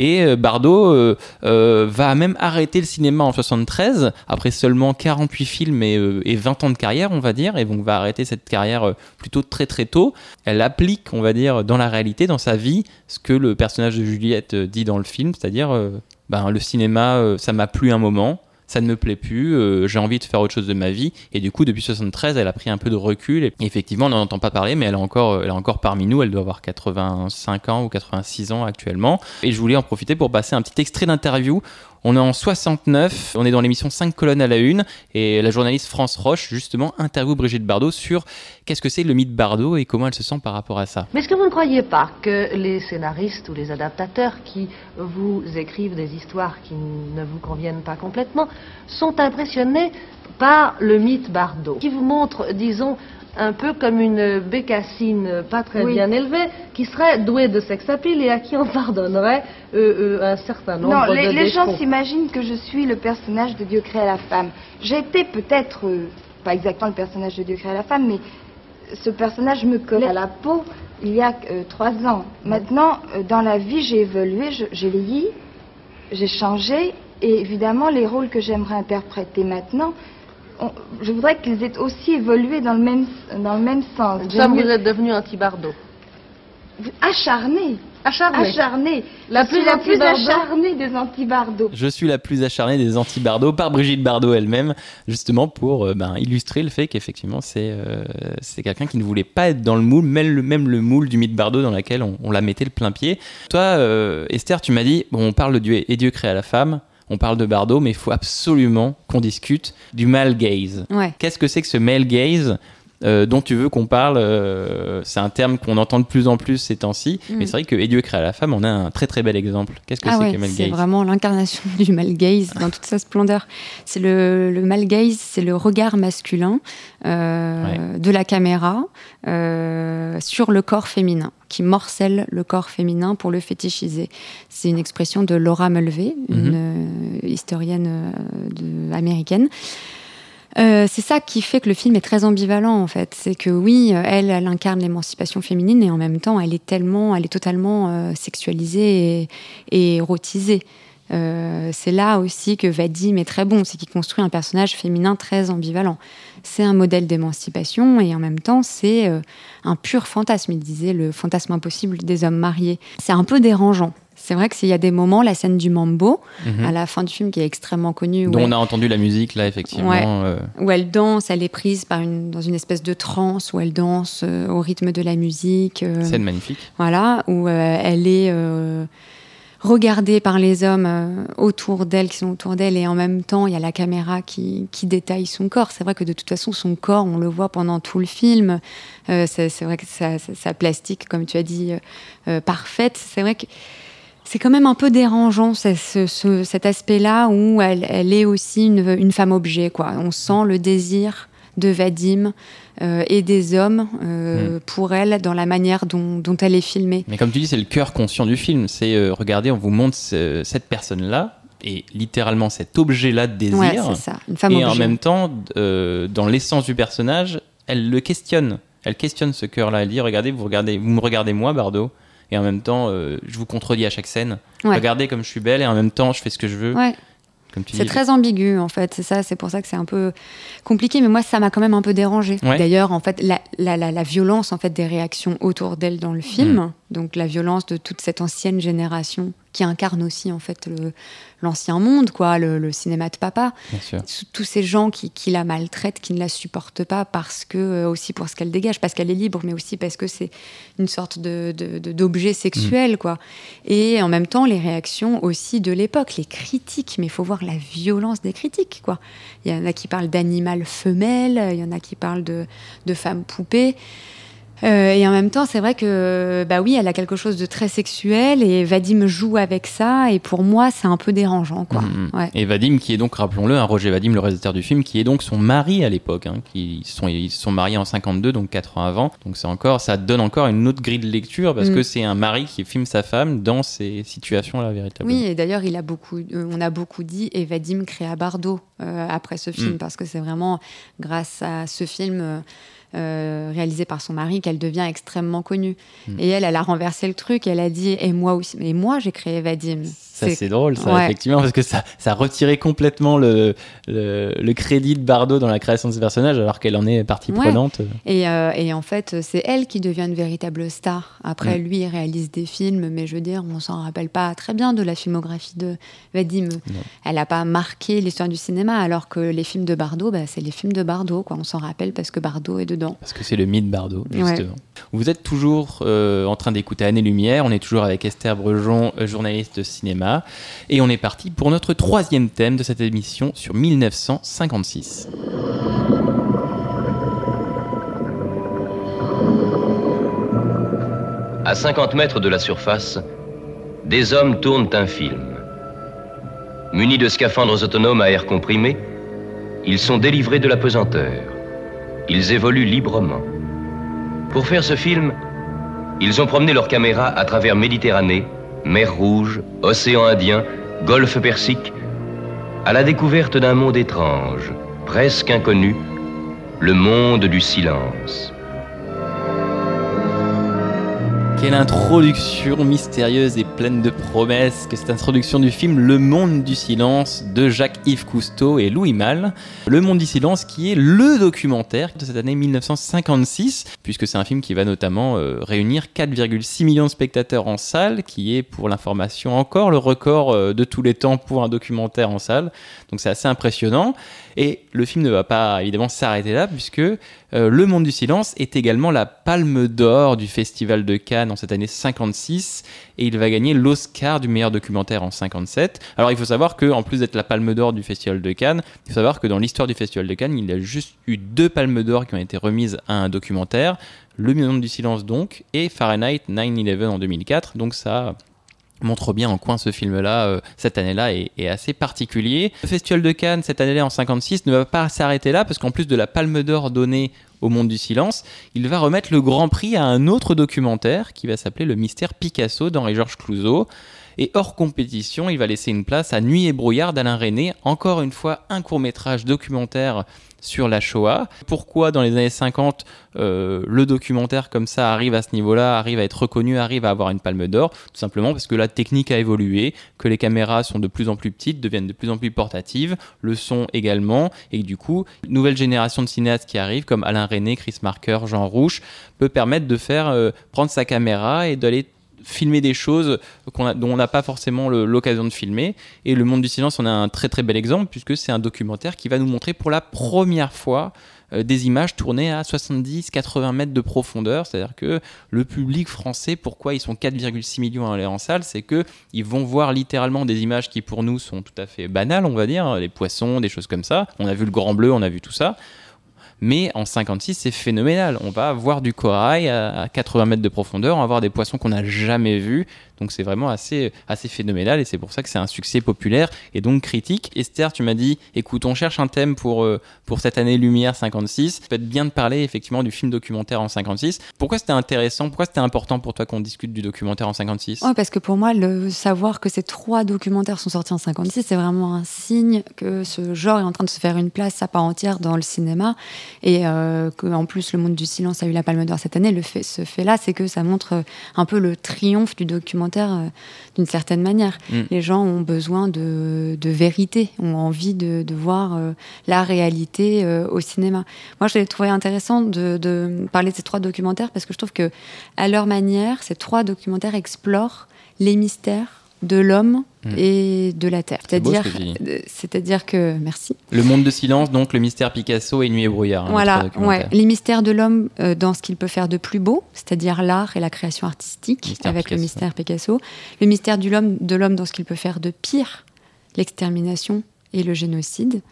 Et euh, Bardot euh, euh, va même arrêter le cinéma en 73, après seulement 48 films et, et 20 ans de carrière, on va dire, et donc va arrêter cette carrière plutôt très très tôt. Elle applique, on va dire, dans la réalité, dans sa vie, ce que le personnage de Juliette dit dans le film, c'est-à-dire, ben, le cinéma, ça m'a plu un moment, ça ne me plaît plus, euh, j'ai envie de faire autre chose de ma vie. Et du coup, depuis 73, elle a pris un peu de recul. Et effectivement, on n'en entend pas parler, mais elle est encore, elle est encore parmi nous. Elle doit avoir 85 ans ou 86 ans actuellement. Et je voulais en profiter pour passer un petit extrait d'interview. On est en 69, on est dans l'émission 5 colonnes à la une, et la journaliste France Roche, justement, interviewe Brigitte Bardot sur qu'est-ce que c'est le mythe Bardot et comment elle se sent par rapport à ça. Mais est-ce que vous ne croyez pas que les scénaristes ou les adaptateurs qui vous écrivent des histoires qui ne vous conviennent pas complètement sont impressionnés par le mythe Bardot, qui vous montre, disons, un peu comme une bécassine pas très Oui. bien élevée, qui serait douée de sex appeal et à qui on pardonnerait euh, euh, un certain nombre Non, de les, les gens s'imaginent que je suis le personnage de Dieu crée la femme. J'étais peut-être, euh, pas exactement le personnage de Dieu crée la femme, mais ce personnage me collait à la peau il y a trois ans. Maintenant, dans la vie, j'ai évolué, j'ai vieilli, j'ai changé, et évidemment, les rôles que j'aimerais interpréter maintenant, on- je voudrais qu'ils aient aussi évolué dans le même, dans le même sens. Vous êtes devenu anti-Bardot. acharné, Acharné. acharné. La Je suis plus la plus anti-Bardot. acharnée des anti-Bardot. Je suis la plus acharnée des anti-Bardot par Brigitte Bardot elle-même, justement pour euh, ben, illustrer le fait qu'effectivement c'est euh, c'est quelqu'un qui ne voulait pas être dans le moule, même le, même le moule du mythe Bardot dans lequel on, on la mettait le plein pied. Toi, euh, Esther, tu m'as dit, bon, on parle de Dieu et Dieu crée la femme, on parle de Bardot, mais il faut absolument qu'on discute du male gaze. Ouais. Qu'est-ce que c'est que ce male gaze euh, dont tu veux qu'on parle euh, C'est un terme qu'on entend de plus en plus ces temps-ci, Mm. mais c'est vrai que Et Dieu crée la femme, on a un très très bel exemple. Qu'est-ce que Ah c'est ouais, que le male c'est gaze? vraiment l'incarnation (laughs) du male gaze dans toute sa splendeur. C'est le, le male gaze, c'est le regard masculin euh, de la caméra sur le corps féminin, qui morcelle le corps féminin pour le fétichiser. C'est une expression de Laura Mulvey, une euh, historienne euh, de- américaine. Euh, c'est ça qui fait que le film est très ambivalent en fait. C'est que oui, elle, elle incarne l'émancipation féminine et en même temps, elle est tellement, elle est totalement euh, sexualisée et, et érotisée. Euh, c'est là aussi que Vadim est très bon, c'est qu'il construit un personnage féminin très ambivalent. C'est un modèle d'émancipation et en même temps, c'est euh, un pur fantasme. Il disait le fantasme impossible des hommes mariés. C'est un peu dérangeant. C'est vrai qu'il y a des moments, la scène du mambo, Mhm. à la fin du film qui est extrêmement connue, où dont elle- on a entendu la musique là effectivement. Ouais. euh, où elle danse, elle est prise par une, dans une espèce de transe, où elle danse au rythme de la musique. scène magnifique. voilà, où elle est regardée par les hommes euh, autour d'elle, qui sont autour d'elle, et en même temps, il y a la caméra qui, qui détaille son corps. C'est vrai que de toute façon, son corps, on le voit pendant tout le film. Euh, c'est vrai que sa, sa- plastique, comme tu as dit, euh, parfaite. C'est vrai que c'est quand même un peu dérangeant cet aspect-là où elle, elle est aussi une, une femme objet. Quoi. On sent le désir de Vadim euh, et des hommes euh, pour elle dans la manière dont, dont elle est filmée. Mais comme tu dis, c'est le cœur conscient du film. C'est euh, regardez, on vous montre ce- cette personne-là et littéralement cet objet-là de désir. Ouais, c'est ça, une femme et en même temps, euh, dans l'essence du personnage, elle le questionne. Elle questionne ce cœur-là. Elle dit regardez, vous regardez, vous me regardez moi, Bardot. Et en même temps, euh, je vous contredis à chaque scène. Ouais. Regardez comme je suis belle et en même temps, je fais ce que je veux. Ouais. C'est très ambigu en fait, c'est ça, c'est pour ça que c'est un peu compliqué, mais moi ça m'a quand même un peu dérangé. Ouais. D'ailleurs, en fait, la, la- la- la violence en fait des réactions autour d'elle dans le film, Mm. donc la violence de toute cette ancienne génération qui incarne aussi en fait l'ancien monde, quoi, le, le cinéma de papa. Tous- ces gens qui, qui la maltraitent, qui ne la supportent pas parce que euh, aussi pour ce qu'elle dégage, parce qu'elle est libre, mais aussi parce que c'est une sorte de d'objet sexuel, quoi. Et en même temps, les réactions aussi de l'époque, les critiques. Mais il faut voir la violence des critiques, quoi. Il y en a qui parlent d'animal femelle, il y en a qui parlent de, de femme poupée. Euh, et en même temps, c'est vrai que, bah oui, elle a quelque chose de très sexuel et Vadim joue avec ça. Et pour moi, c'est un peu dérangeant, quoi. Mhm. Ouais. Et Vadim, qui est donc, rappelons-le, un Roger Vadim, le réalisateur du film, qui est donc son mari à l'époque. hein, qui sont, ils se sont mariés en 52, donc 4 ans avant. Donc c'est encore, ça donne encore une autre grille de lecture parce Mm. que c'est un mari qui filme sa femme dans ces situations-là véritablement. Oui, et d'ailleurs, il a beaucoup, euh, on a beaucoup dit, et Vadim créa Bardot euh, après ce film, Mm. parce que c'est vraiment grâce à ce film euh, euh, réalisé par son mari qu'elle devient extrêmement connue. Mm. Et elle, elle a renversé le truc, elle a dit, et moi aussi, mais moi j'ai créé Vadim. Ça, c'est drôle, ça, Ouais. effectivement, parce que ça, ça retirait complètement le, le, le crédit de Bardot dans la création de ce personnage, alors qu'elle en est partie Ouais. prenante. Et, euh, et en fait, c'est elle qui devient une véritable star. Après, Mm. lui, il réalise des films, mais je veux dire, on s'en rappelle pas très bien de la filmographie de Vadim. Elle n'a pas marqué l'histoire du cinéma, alors que les films de Bardot, bah, c'est les films de Bardot. Quoi. On s'en rappelle parce que Bardot est dedans. Parce que c'est le mythe Bardot, Ouais. justement. Vous êtes toujours euh, en train d'écouter Année Lumière. On est toujours avec Esther Brejon, euh, journaliste de cinéma. Et on est parti pour notre troisième thème de cette émission sur 1956. À 50 mètres de la surface, des hommes tournent un film. Munis de scaphandres autonomes à air comprimé, ils sont délivrés de la pesanteur. Ils évoluent librement. Pour faire ce film, ils ont promené leur caméra à travers Méditerranée, mer Rouge, océan Indien, golfe Persique, à la découverte d'un monde étrange, presque inconnu, le monde du silence. Quelle introduction mystérieuse et pleine de promesses que cette introduction du film Le Monde du Silence de Jacques-Yves Cousteau et Louis Malle. Le Monde du Silence qui est le documentaire de cette année 1956, puisque c'est un film qui va notamment euh, réunir 4,6 millions de spectateurs en salle, qui est pour l'information encore le record euh, de tous les temps pour un documentaire en salle. Donc c'est assez impressionnant. Et le film ne va pas évidemment s'arrêter là, puisque euh, Le Monde du Silence est également la palme d'or du Festival de Cannes en cette année 56, et il va gagner l'Oscar du meilleur documentaire en 57. Alors il faut savoir que en plus d'être la palme d'or du Festival de Cannes, il faut savoir que dans l'histoire du Festival de Cannes, il y a juste eu deux palmes d'or qui ont été remises à un documentaire, Le Monde du Silence donc, et Fahrenheit 9/11 en 2004. Donc ça montre bien en quoi ce film-là, euh, cette année-là, est, est assez particulier. Le Festival de Cannes, cette année-là, en 56, ne va pas s'arrêter là, parce qu'en plus de la palme d'or donnée au monde du silence, il va remettre le grand prix à un autre documentaire qui va s'appeler Le mystère Picasso d'Henri-Georges Clouzot. Et hors compétition, il va laisser une place à Nuit et brouillard d'Alain René, encore une fois un court-métrage documentaire sur la Shoah. Pourquoi dans les années 50 euh, le documentaire comme ça arrive à ce niveau-là, arrive à être reconnu, arrive à avoir une palme d'or? Tout simplement parce que la technique a évolué, que les caméras sont de plus en plus petites, deviennent de plus en plus portatives, le son également, et du coup, une nouvelle génération de cinéastes qui arrivent, comme Alain René, Chris Marker, Jean Rouche, peut permettre de faire euh, prendre sa caméra et d'aller filmer des choses dont on n'a pas forcément l'occasion de filmer. Et Le Monde du Silence en a un très très bel exemple, puisque c'est un documentaire qui va nous montrer pour la première fois euh, des images tournées à 70-80 mètres de profondeur. C'est-à-dire que le public français, pourquoi ils sont 4,6 millions à aller en salle, c'est que ils vont voir littéralement des images qui pour nous sont tout à fait banales, on va dire, les poissons, des choses comme ça. On a vu le grand bleu, on a vu tout ça. Mais en 56, c'est phénoménal. On va voir du corail à 80 mètres de profondeur, on va voir des poissons qu'on n'a jamais vus. Donc c'est vraiment assez, assez phénoménal et c'est pour ça que c'est un succès populaire et donc critique. Esther, tu m'as dit, écoute, on cherche un thème pour, euh, pour cette année Lumière 56. Ça peut être bien de parler effectivement du film documentaire en 56. Pourquoi c'était intéressant? Pourquoi c'était important pour toi qu'on discute du documentaire en 56 Ouais, parce que pour moi, le savoir que ces trois documentaires sont sortis en 56, c'est vraiment un signe que ce genre est en train de se faire une place à part entière dans le cinéma et euh, qu'en plus le monde du silence a eu la Palme d'Or cette année. Le fait, ce fait-là, c'est que ça montre un peu le triomphe du documentaire euh, d'une certaine manière. Mm. Les gens ont besoin de, vérité, ont envie de, voir euh, la réalité euh, au cinéma. Moi, je l'ai trouvé intéressant de, parler de ces trois documentaires parce que je trouve que, à leur manière, ces trois documentaires explorent les mystères de l'homme hmm. et de la terre. C'est-à-dire, c'est-à-dire que, merci. Le monde de silence, donc le mystère Picasso et Nuit et brouillard. Hein, voilà, ouais, les mystères de l'homme euh, dans ce qu'il peut faire de plus beau, c'est-à-dire l'art et la création artistique, avec le mystère Picasso. Le mystère de l'homme, de l'homme dans ce qu'il peut faire de pire, l'extermination et le génocide.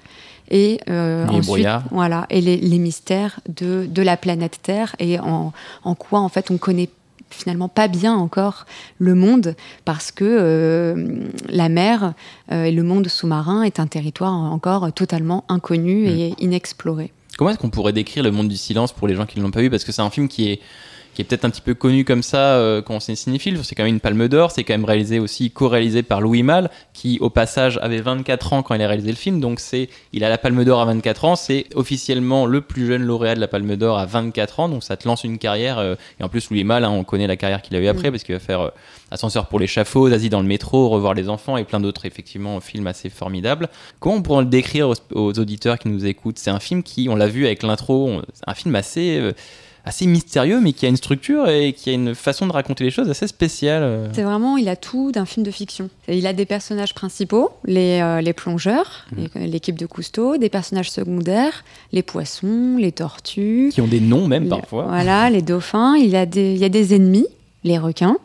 Et euh, ensuite, voilà, et les, mystères de, de, la planète Terre et en, en quoi en fait on connaît finalement pas bien encore le monde parce que euh, la mer euh, et le monde sous-marin est un territoire encore totalement inconnu et mm. inexploré. Comment est-ce qu'on pourrait décrire le monde du silence pour les gens qui ne l'ont pas vu? Parce que c'est un film qui est qui est peut-être un petit peu connu comme ça euh, quand c'est cinéphile. C'est quand même une palme d'or. C'est quand même réalisé aussi, co-réalisé par Louis Malle, qui au passage avait 24 ans quand il a réalisé le film. Donc c'est, il a la palme d'or à 24 ans. C'est officiellement le plus jeune lauréat de la palme d'or à 24 ans. Donc ça te lance une carrière. Euh, et en plus, Louis Malle, hein, on connaît la carrière qu'il a eu après, mm. parce qu'il va faire euh, Ascenseur pour l'échafaud, Asie dans le métro, Revoir les enfants et plein d'autres, effectivement, films assez formidables. Comment on pourrait le décrire aux, auditeurs qui nous écoutent? C'est un film qui, on l'a vu avec l'intro, un film assez assez mystérieux, mais qui a une structure et qui a une façon de raconter les choses assez spéciale. C'est vraiment, il a tout d'un film de fiction. Il a des personnages principaux, les, euh, les plongeurs, mhm. l'équipe de Cousteau, des personnages secondaires, les poissons, les tortues. Qui ont des noms même parfois. Voilà, les dauphins. Il, a des, il y a des ennemis, les requins.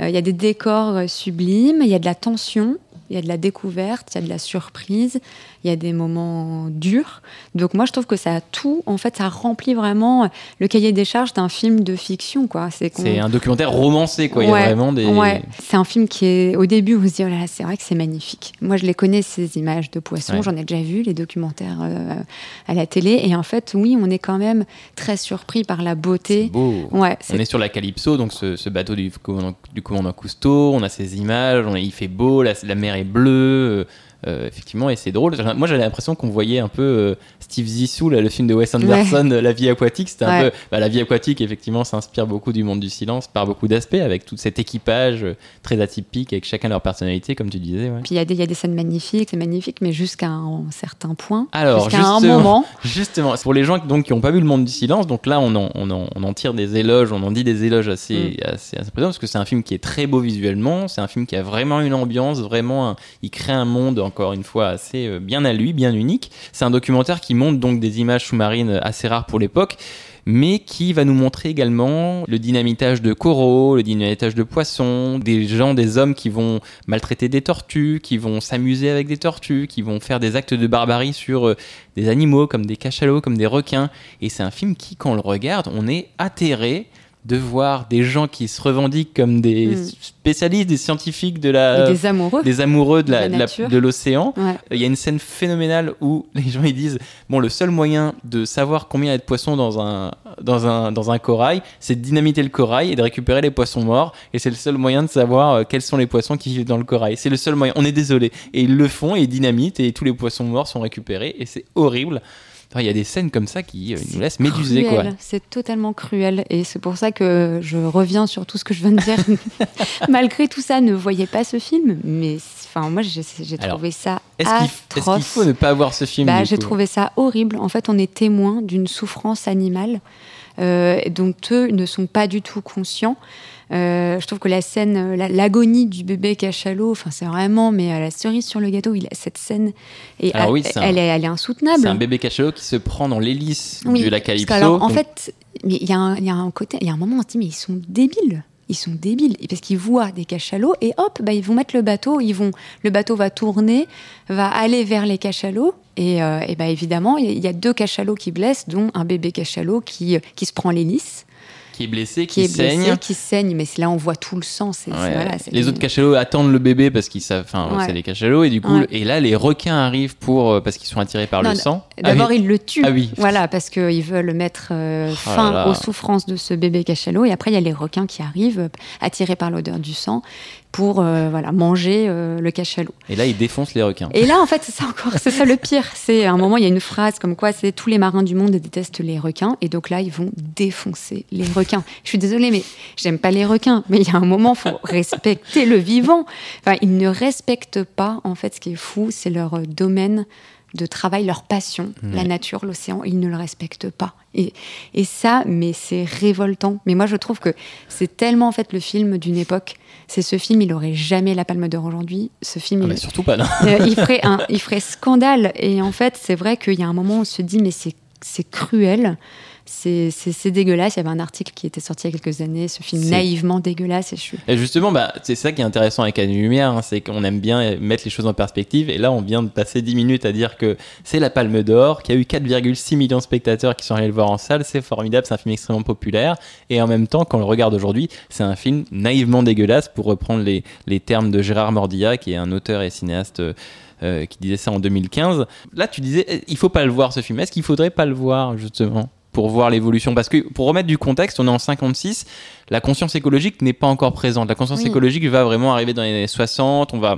Euh, il y a des décors euh, sublimes, il y a de la tension il y a de la découverte, il y a de la surprise, il y a des moments durs. Donc moi, je trouve que ça a tout, en fait, ça remplit vraiment le cahier des charges d'un film de fiction, quoi. C'est un documentaire romancé, quoi. il y a vraiment des... Ouais. C'est un film qui est, au début, on se dit, oh là, c'est vrai que c'est magnifique. Moi, je les connais, ces images de poissons, j'en ai déjà vu, les documentaires euh, à la télé. Et en fait, oui, on est quand même très surpris par la beauté. Beau. Ouais, on est sur la Calypso, donc ce, bateau du commandant, du commandant Cousteau, on a ces images, on, il fait beau, la, la mer est bleue. Euh, effectivement, et c'est drôle. Moi, j'avais l'impression qu'on voyait un peu euh, Steve Zissou, là, le film de Wes Anderson, La vie aquatique. C'était un peu. Bah, la vie aquatique, effectivement, s'inspire beaucoup du monde du silence par beaucoup d'aspects, avec tout cet équipage euh, très atypique, avec chacun leur personnalité, comme tu disais. Puis il y, y, a des scènes magnifiques, c'est magnifique, mais jusqu'à un certain point. Alors, jusqu'à un moment. (laughs) Justement, pour les gens donc, qui n'ont pas vu le monde du silence, donc là, on en, on en, on en tire des éloges, on en dit des éloges assez, mm. assez, assez parce que c'est un film qui est très beau visuellement, c'est un film qui a vraiment une ambiance, vraiment, il crée un monde encore une fois assez euh, bien à lui, bien unique. C'est un documentaire qui montre donc des images sous-marines assez rares pour l'époque mais qui va nous montrer également le dynamitage de coraux, le dynamitage de poissons, des gens, des hommes qui vont maltraiter des tortues, qui vont s'amuser avec des tortues, qui vont faire des actes de barbarie sur euh, des animaux comme des cachalots, comme des requins. Et c'est un film qui, quand on le regarde, on est atterré de voir des gens qui se revendiquent comme des hmm. spécialistes, des scientifiques de la, des amoureux, des amoureux de, la, de l'océan. Il y a une scène phénoménale où (laughs) les gens ils disent bon le seul moyen de savoir combien il y a de poissons dans un dans un dans un corail, c'est de dynamiter le corail et de récupérer les poissons morts et c'est le seul moyen de savoir euh, quels sont les poissons qui vivent dans le corail. C'est le seul moyen. On est désolé et ils le font et ils dynamitent et tous les poissons morts sont récupérés et c'est horrible il y a des scènes comme ça qui euh, nous laissent méduser. Quoi. C'est totalement cruel. Et c'est pour ça que je reviens sur tout ce que je viens de dire. (laughs) Malgré tout ça, ne voyez pas ce film. Mais enfin, moi, j'ai trouvé ça atroce. Est-ce qu'il faut ne pas voir ce film bah, J'ai trouvé ça horrible. En fait, on est témoin d'une souffrance animale. Euh, donc eux ne sont pas du tout conscients. Euh, je trouve que la scène, la- l'agonie du bébé cachalot, enfin c'est vraiment, mais à la cerise sur le gâteau, il a cette scène et Alors oui, un- elle est, elle est insoutenable. C'est un bébé cachalot qui se prend dans l'hélice Oui, du lac parce Calypso. qu'alors, en donc- fait, mais il y, a un- il y a un côté, il y a un moment, on se dit, mais ils sont débiles. Ils sont débiles parce qu'ils voient des cachalots et hop, bah, ils vont mettre le bateau. Ils vont, le bateau va tourner, va aller vers les cachalots et, euh, bah, évidemment, il y a- deux cachalots qui blessent, dont un bébé cachalot qui, qui se prend l'hélice, qui est blessé, qui, qui, est blessé, saigne. qui saigne. Mais c'est là, on voit tout le sang. Ouais. voilà, les le- autres cachalots attendent le bébé parce qu'ils savent, enfin, Ouais. c'est les cachalots et du coup, Ouais. et là les requins arrivent pour euh, parce qu'ils sont attirés par Non, le sang. D'abord, Ah ils le tuent. Ah oui. Voilà, parce qu'ils veulent mettre euh, Oh fin là là. aux souffrances de ce bébé cachalot. Et après, il y a les requins qui arrivent, attirés par l'odeur du sang, pour euh, voilà, manger euh, le cachalot. Et là, ils défoncent les requins. Et là, en fait, c'est ça encore, c'est ça le pire. C'est à un moment, il y a une phrase comme quoi c'est tous les marins du monde détestent les requins. Et donc là, ils vont défoncer les requins. Je suis désolée, mais j'aime pas les requins. Mais il y a un moment, faut (laughs) respecter le vivant. Enfin, ils ne respectent pas, en fait, ce qui est fou, c'est leur euh, domaine de travail, leur passion, la nature, l'océan, ils ne le respectent pas. Et, et ça, mais c'est révoltant. Mais moi, je trouve que c'est tellement en fait le film d'une époque. C'est ce film, il aurait jamais la Palme d'Or aujourd'hui. Ce film, Ah, il, mais surtout pas là. (laughs) euh, il, ferait un, il ferait scandale. Et en fait, c'est vrai qu'il y a un moment où on se dit, mais c'est c'est cruel. C'est dégueulasse. Il y avait un article qui était sorti il y a quelques années, ce film naïvement dégueulasse. Et je suis... Et justement, bah, c'est ça qui est intéressant avec Anne Lumière, hein, c'est qu'on aime bien mettre les choses en perspective. Et là, on vient de passer 10 minutes à dire que c'est la Palme d'Or, qu'il y a eu 4,6 millions de spectateurs qui sont allés le voir en salle. C'est formidable, c'est un film extrêmement populaire. Et en même temps, quand on le regarde aujourd'hui, c'est un film naïvement dégueulasse, pour reprendre les, les termes de Gérard Mordilla, qui est un auteur et cinéaste. euh, euh, qui disait ça en 2015. Là, tu disais, eh, il faut pas le voir ce film. Est-ce qu'il faudrait pas le voir justement? Pour voir l'évolution Parce que pour remettre du contexte, on est en 56, la conscience écologique n'est pas encore présente. La conscience Oui. écologique va vraiment arriver dans les années 60. On va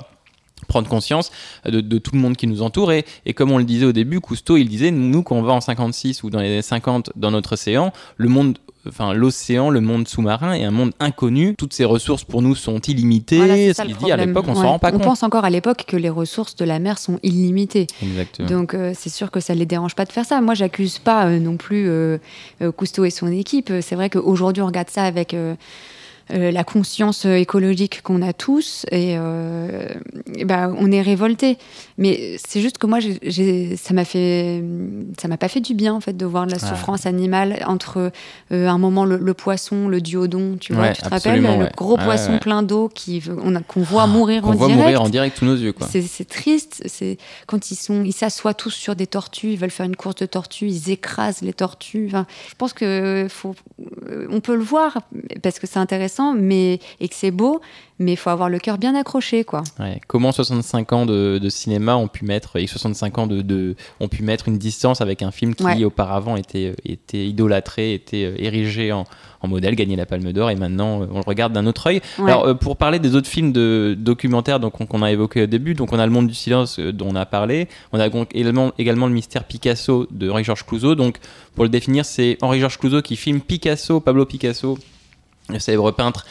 prendre conscience de, de tout le monde qui nous entoure et, et comme on le disait au début Cousteau il disait nous quand on va en 56 ou dans les années 50 dans notre océan le monde enfin l'océan le monde sous-marin est un monde inconnu toutes ces ressources pour nous sont illimitées Voilà, ça qu'il dit à l'époque on s'en Ouais. rend pas On compte pense encore à l'époque que les ressources de la mer sont illimitées. exactement Donc euh, c'est sûr que ça les dérange pas de faire ça. Moi, j'accuse pas euh, non plus euh, euh, Cousteau et son équipe. C'est vrai qu'aujourd'hui, on regarde ça avec euh, la conscience écologique qu'on a tous et, euh, et ben, on est révolté. Mais c'est juste que moi, ça m'a fait, ça m'a pas fait du bien en fait de voir de la Ah. souffrance animale entre euh, un moment le, le poisson, le duodon, tu vois, Ouais, tu te rappelles, le gros poisson ouais. plein d'eau qui on qu'on voit mourir qu'on en voit direct. mourir en direct sous nos yeux quoi C'est triste. C'est quand ils sont, ils s'assoient tous sur des tortues, ils veulent faire une course de tortues, ils écrasent les tortues. Enfin, je pense que faut, euh, on peut le voir parce que c'est intéressant, mais et que c'est beau, mais il faut avoir le cœur bien accroché, quoi. Ouais. Comment 65 ans de, de cinéma ont pu mettre et 65 ans de, de- ont pu mettre une distance avec un film qui Ouais. auparavant était était idolâtré, était euh, érigé en, en modèle, gagné la Palme d'Or et maintenant euh, on le regarde d'un autre œil. Ouais. Alors euh, pour parler des autres films de documentaires donc qu'on a évoqué au début, donc on a Le Monde du silence dont on a parlé, on a également également le mystère Picasso de Henri-Georges Clouzot. Donc pour le définir, c'est Henri-Georges Clouzot qui filme Picasso, Pablo Picasso, le célèbre peintre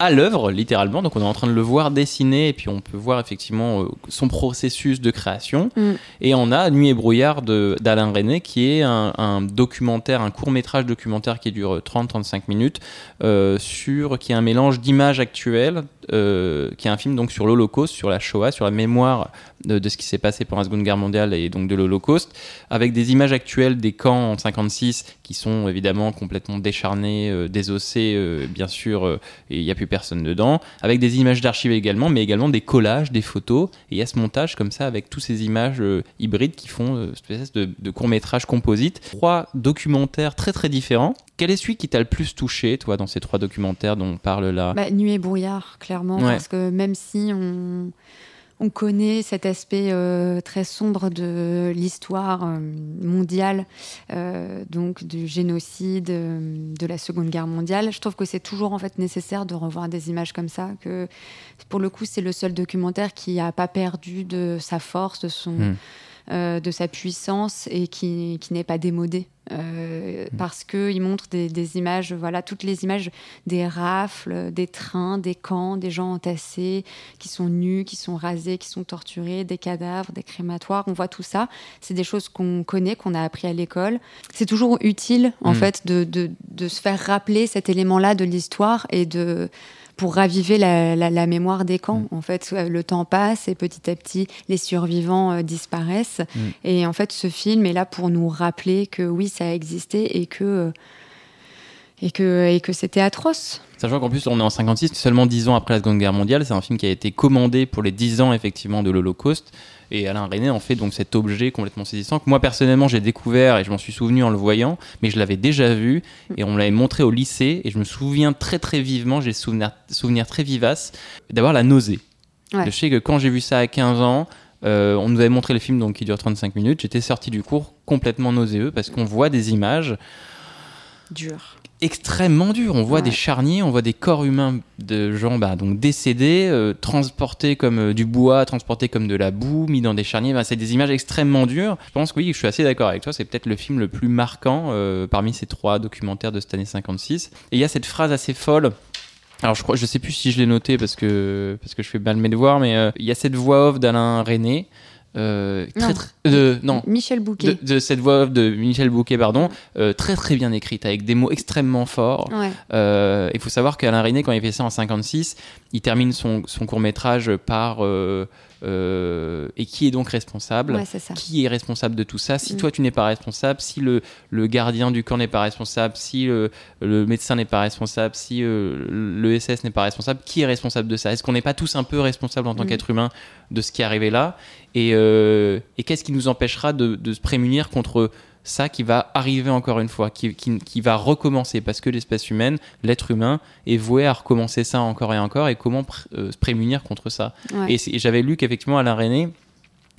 à l'œuvre, littéralement. Donc on est en train de le voir dessiner et puis on peut voir effectivement euh, son processus de création. Mm. Et on a Nuit et brouillard de- d'Alain René qui est un, un documentaire, un court métrage documentaire qui dure 30-35 minutes, euh, sur, qui est un mélange d'images actuelles, euh, qui est un film donc sur l'Holocauste, sur la Shoah, sur la mémoire de, ce qui s'est passé pendant la Seconde Guerre mondiale et donc de l'Holocauste, avec des images actuelles des camps en 56 qui sont évidemment complètement décharnés, euh, désossés, euh, bien sûr, euh, et il n'y a plus personne dedans, avec des images d'archives également, mais également des collages, des photos, et il y a ce montage comme ça avec toutes ces images hybrides qui font cette espèce de, de court-métrage composite. Trois documentaires très très différents. Quel est celui qui t'a le plus touché, toi, dans ces trois documentaires dont on parle là? Bah, nuit et brouillard, clairement, Ouais. parce que même si on, on connaît cet aspect euh, très sombre de l'histoire euh, mondiale, euh, donc du génocide, de la Seconde Guerre mondiale, je trouve que c'est toujours en fait nécessaire de revoir des images comme ça. Que pour le coup, c'est le seul documentaire qui a pas perdu de sa force, de son Hmm. Euh, de sa puissance et qui, qui n'est pas démodé. Euh, parce qu'il montre des, des images, voilà, toutes les images des rafles, des trains, des camps, des gens entassés, qui sont nus, qui sont rasés, qui sont torturés, des cadavres, des crématoires. On voit tout ça. C'est des choses qu'on connaît, qu'on a appris à l'école. C'est toujours utile, en Mm. fait, de, de, de se faire rappeler cet élément-là de l'histoire et de pour raviver la, la- la mémoire des camps. Mm. En fait, le temps passe et petit à petit, les survivants euh, disparaissent. Mm. Et en fait, ce film est là pour nous rappeler que oui, ça a existé et que euh, et que et que c'était atroce. Sachant qu'en plus, on est en 56, seulement 10 ans après la Seconde Guerre mondiale. C'est un film qui a été commandé pour les 10 ans, effectivement, de l'Holocauste. Et Alain René en fait donc cet objet complètement saisissant que moi, personnellement, j'ai découvert et je m'en suis souvenu en le voyant, mais je l'avais déjà vu et on me l'avait montré au lycée. Et je me souviens très, très vivement, j'ai souvenir, souvenir très vivace d'avoir la nausée. Ouais. Je sais que quand j'ai vu ça à 15 ans, euh, on nous avait montré le film donc, qui dure 35 minutes. J'étais sorti du cours complètement nauséeux parce qu'on voit des images Dur. Extrêmement dures. On voit Ouais. des charniers, on voit des corps humains de gens bah, donc décédés, euh, transportés comme euh, du bois, transportés comme de la boue, mis dans des charniers. Bah, c'est des images extrêmement dures. Je pense que oui, je suis assez d'accord avec toi. C'est peut-être le film le plus marquant euh, parmi ces trois documentaires de cette année 56. Et il y a cette phrase assez folle. Alors je crois, je sais plus si je l'ai noté parce que parce que je fais mal mes devoirs, mais euh, il y a cette voix off d'Alain René. Euh, très, Non. très- non, Michel Bouquet. de, de cette voix de Michel Bouquet, pardon, euh, très très bien écrite, avec des mots extrêmement forts. Ouais. Euh, il faut savoir qu'Alain René, quand il fait ça en 56, il termine son, son court métrage par euh, euh, Et qui est donc responsable Ouais. Qui est responsable de tout ça Si Mm. toi tu n'es pas responsable, si le, le gardien du camp n'est pas responsable, si le, le médecin n'est pas responsable, si euh, le SS n'est pas responsable, qui est responsable de ça? Est-ce qu'on n'est pas tous un peu responsables en tant Mm. qu'être humain de ce qui est arrivé là? Et, euh, et qu'est-ce qui nous empêchera de, de se prémunir contre ça qui va arriver encore une fois, qui, qui- qui va recommencer Parce que l'espèce humaine, l'être humain, est voué à recommencer ça encore et encore. Et comment pr- euh, se prémunir contre ça Ouais. Et, j'avais lu qu'effectivement, Alain René,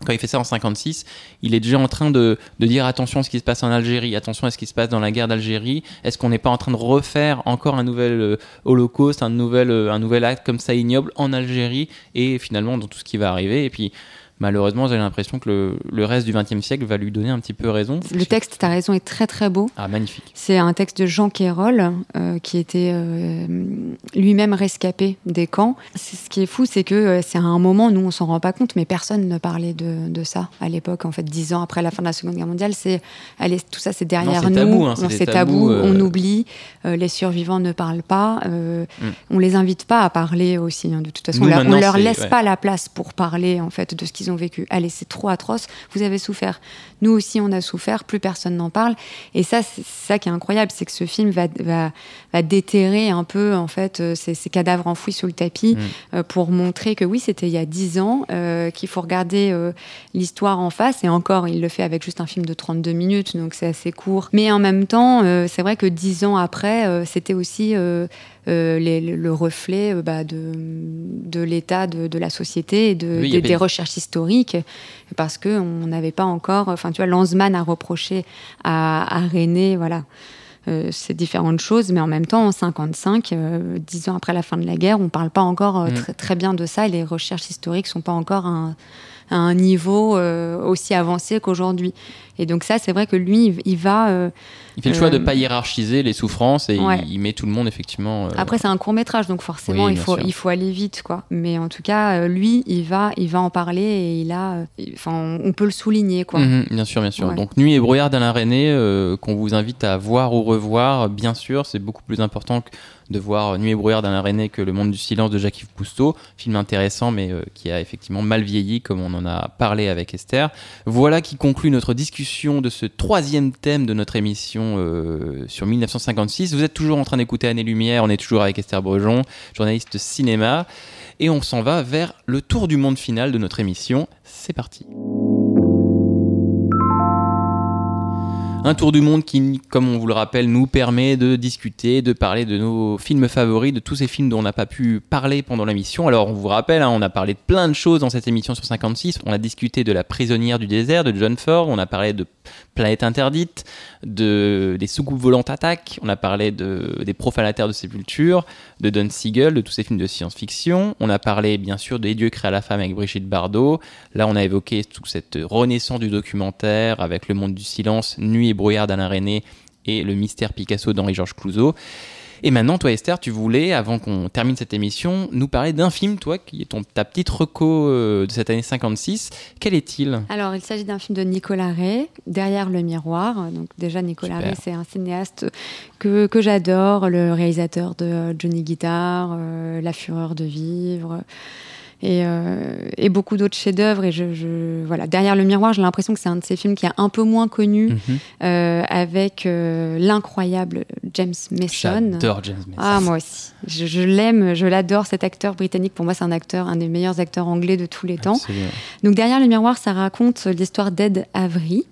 quand il fait ça en 56, il est déjà en train de, de dire attention à ce qui se passe en Algérie, attention à ce qui se passe dans la guerre d'Algérie. Est-ce qu'on n'est pas en train de refaire encore un nouvel euh, holocauste, un nouvel, euh, un nouvel acte comme ça ignoble en Algérie et finalement dans tout ce qui va arriver Et puis malheureusement, j'ai l'impression que le, le reste du XXe siècle va lui donner un petit peu raison. Le texte, tu as raison, est très très beau. Ah, magnifique. C'est un texte de Jean Quérol, euh, qui était euh, lui-même rescapé des camps. Ce qui est fou, c'est que euh, c'est à un moment, nous, on s'en rend pas compte, mais personne ne parlait de, de ça à l'époque. En fait, dix ans après la fin de la Seconde Guerre mondiale, c'est tout ça, c'est derrière c'est nous. tabou, hein, c'est tabou, tabou, on oublie. Euh, les survivants ne parlent pas. Mm. On les invite pas à parler aussi. hein, de toute façon, Nous, on on leur laisse ouais. pas la place pour parler en fait de ce qu'ils ont vécu. Allez, c'est trop atroce. Vous avez souffert. Nous aussi, on a souffert. Plus personne n'en parle. Et ça, c'est ça qui est incroyable, c'est que ce film va, va, va déterrer un peu en fait euh, ces, ces cadavres enfouis sous le tapis Mm. euh, pour montrer que oui, c'était il y a dix ans, euh, qu'il faut regarder euh, l'histoire en face. Et encore, il le fait avec juste un film de 32 minutes, donc c'est assez court. Mais en même temps, euh, c'est vrai que dix ans après, euh, c'était aussi euh, euh, les- le reflet bah, de, de l'état de, de la société et de, Oui, des- recherches historiques, parce que on n'avait pas encore. Enfin, tu vois, Lanzmann a reproché à, à René, voilà. euh, ces différentes choses, mais en même temps, en 55, euh, dix ans après la fin de la guerre, on ne parle pas encore euh, Mm. très, très bien de ça et les recherches historiques sont pas encore un, à un niveau euh, aussi avancé qu'aujourd'hui. Et donc ça, c'est vrai que lui, il- va... euh, Il fait le choix de Euh, ne pas hiérarchiser les souffrances et il- ouais. il, met tout le monde effectivement. euh, Après, c'est un court métrage, donc forcément, Oui, il, faut, sûr. il faut aller vite, quoi. Mais en tout cas, euh, lui, il va, il va en parler et il a... euh, Enfin, on, peut le souligner, quoi. Mhm, bien sûr, bien sûr. Ouais. Donc Nuit et brouillard d'Alain René, euh, qu'on vous invite à voir ou revoir, bien sûr, c'est beaucoup plus important que de voir Nuit et brouillard d'Alain René que Le Monde du silence de Jacques-Yves Cousteau, film intéressant mais euh, qui a effectivement mal vieilli comme on en a parlé avec Esther. Voilà qui conclut notre discussion de ce troisième thème de notre émission euh, sur 1956. Vous êtes toujours en train d'écouter Année Lumière, on est toujours avec Esther Brejon, journaliste cinéma, et on s'en va vers le tour du monde final de notre émission. C'est parti. Un tour du monde qui, comme on vous le rappelle, nous permet de discuter, de parler de nos films favoris, de tous ces films dont on n'a pas pu parler pendant l'émission. Alors on vous rappelle, hein, on a parlé de plein de choses dans cette émission sur 56. On a discuté de La prisonnière du désert de John Ford, on a parlé de Planète interdite, de, des soucoupes volantes attaques, on a parlé de, des profanateurs de sépulture, de Don Siegel, de tous ces films de science-fiction. On a parlé bien sûr des dieux créés la femme avec Brigitte Bardot. Là on a évoqué toute cette renaissance du documentaire avec Le monde du silence, Nuit et brouillard d'Alain René et Le mystère Picasso d'Henri-Georges Clouzot. Et maintenant, toi Esther, tu voulais, avant qu'on termine cette émission, nous parler d'un film, toi, qui est ton, ta petite reco euh, de cette année 56. Quel est-il? Alors, il s'agit d'un film de Nicolas Ray, Derrière le miroir. Donc, déjà, Nicolas Super. Ray, c'est un cinéaste que, que j'adore, le réalisateur de Johnny Guitar, euh, La fureur de vivre. Et, euh, et beaucoup d'autres chefs-d'œuvre. Et je, je- voilà, derrière le miroir, j'ai l'impression que c'est un de ces films qui est un peu moins connu, Mhm. euh, avec euh, l'incroyable James Mason. J'adore James Mason. Ah, moi aussi. Je, je l'aime, je l'adore, cet acteur britannique. Pour moi, c'est un acteur, un des meilleurs acteurs anglais de tous les temps. Absolument. Donc, derrière le miroir, ça raconte l'histoire d'Ed Avery,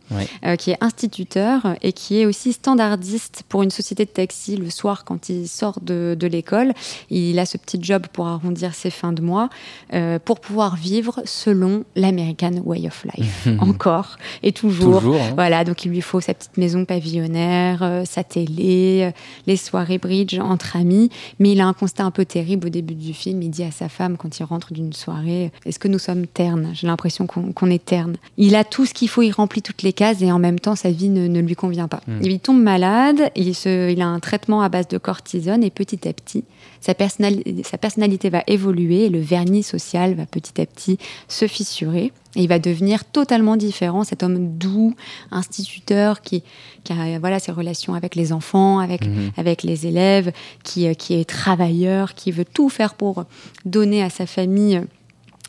euh, qui est instituteur et qui est aussi standardiste pour une société de taxi le soir quand il sort de, de l'école. Il a ce petit job pour arrondir ses fins de mois, euh, pour pouvoir vivre selon l'American Way of Life. (laughs) Encore et toujours. Toujours, hein. Voilà, donc il lui faut sa petite maison pavillonnaire, euh, sa télé, les soirées bridge entre amis. Mais il a un constat un peu terrible au début du film. Il dit à sa femme quand il rentre d'une soirée Est-ce que nous sommes ternes? J'ai l'impression qu'on est terne. Il a tout ce qu'il faut, il remplit toutes les cases et en même temps, sa vie ne, ne lui convient pas. Mm. Il tombe malade, il, se, il a un traitement à base de cortisone et petit à petit, sa, personnali- sa personnalité va évoluer et le vernis social va petit à petit se fissurer. Et il va devenir totalement différent, cet homme doux, instituteur, qui, qui a voilà, ses relations avec les enfants, avec, Mhm. avec les élèves, qui, euh, qui est travailleur, qui veut tout faire pour donner à sa famille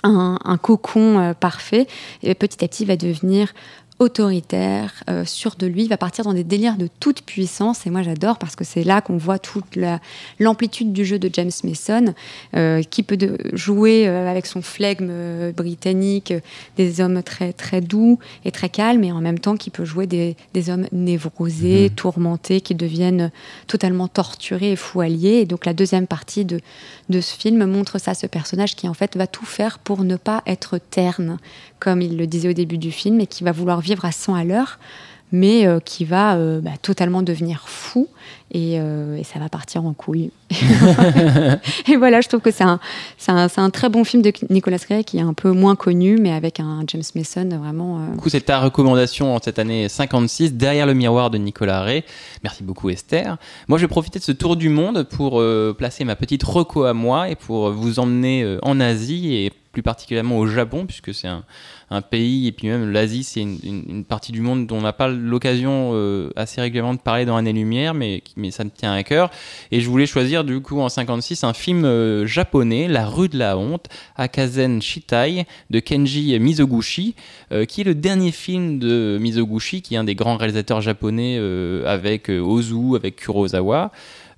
un, un cocon euh, parfait. Et petit à petit, il va devenir autoritaire, euh, sûr de lui, va partir dans des délires de toute puissance. Et moi, j'adore parce que c'est là qu'on voit toute la- l'amplitude du jeu de James Mason, euh, qui peut de- jouer euh, avec son flegme britannique des hommes très, très doux et très calmes, et en même temps qui peut jouer des, des hommes névrosés, tourmentés, qui deviennent totalement torturés et fous alliés. Et donc, la deuxième partie de, de ce film montre ça, ce personnage qui en fait va tout faire pour ne pas être terne, comme il le disait au début du film, et qui va vouloir vivre à 100 à l'heure, mais euh, qui va euh, bah, totalement devenir fou, et, euh, et ça va partir en couille. (laughs) et voilà, je trouve que c'est un, c'est un, un très bon film de Nicolas Ray qui est un peu moins connu, mais avec un James Mason vraiment... Du coup, c'est ta recommandation en cette année 56, Derrière le miroir de Nicolas Ray. Merci beaucoup, Esther. Moi, je vais profiter de ce tour du monde pour placer ma petite reco à moi et pour vous emmener en Asie et plus particulièrement au Japon, puisque c'est un, un pays, et puis même l'Asie, c'est une, une- une partie du monde dont on n'a pas l'occasion euh, assez régulièrement de parler dans Année-Lumière, mais, mais ça me tient à cœur. Et je voulais choisir, du coup, en 56, un film euh, japonais, La rue de la honte, Akazen Shitai, de Kenji Mizoguchi, euh, qui est le dernier film de Mizoguchi, qui est un des grands réalisateurs japonais euh, avec euh, Ozu, avec Kurosawa.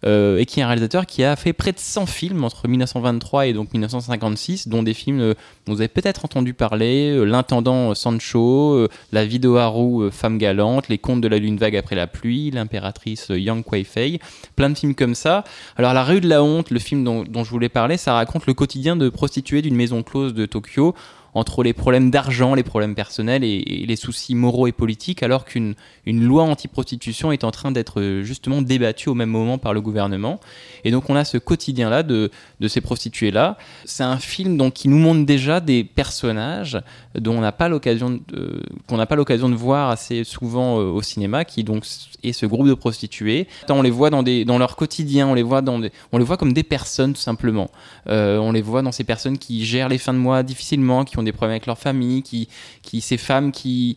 Euh, et qui est un réalisateur qui a fait près de 100 films entre 1923 et donc 1956, dont des films euh, dont vous avez peut-être entendu parler, euh, L'intendant Sancho, La vie d'Oharu, Femme galante, Les contes de la lune vague après la pluie, L'impératrice Yang Kuei-fei, plein de films comme ça. Alors La rue de la honte, le film dont je voulais parler, ça raconte le quotidien de prostituées d'une maison close de Tokyo entre les problèmes d'argent, les problèmes personnels et, les soucis moraux et politiques, alors qu'une une loi anti-prostitution est en train d'être euh, justement débattue au même moment par le gouvernement. Et donc on a ce quotidien-là de, de ces prostituées-là. C'est un film donc, qui nous montre déjà des personnages dont on n'a pas l'occasion de- qu'on n'a pas l'occasion de voir assez souvent euh, au cinéma, qui donc est ce groupe de prostituées. On les voit dans, des, dans leur quotidien, on les voit dans des- on les voit comme des personnes tout simplement. Euh, on les voit dans ces personnes qui gèrent les fins de mois difficilement, qui ont des problèmes avec leur famille, qui, qui ces femmes qui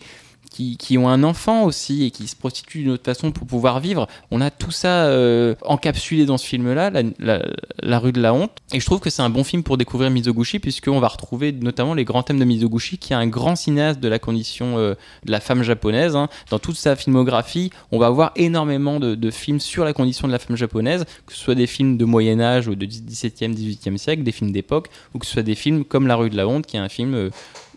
qui, ont un enfant aussi et qui se prostituent d'une autre façon pour pouvoir vivre. On a tout ça euh, encapsulé dans ce film-là, la, rue de la honte. Et je trouve que c'est un bon film pour découvrir Mizoguchi, puisqu'on va retrouver notamment les grands thèmes de Mizoguchi, qui est un grand cinéaste de la condition euh, de la femme japonaise. hein. Dans toute sa filmographie, on va avoir énormément de, de films sur la condition de la femme japonaise, que ce soit des films de Moyen-Âge ou de 17e, 18e siècle, des films d'époque, ou que ce soit des films comme La rue de la honte, qui est un film... euh,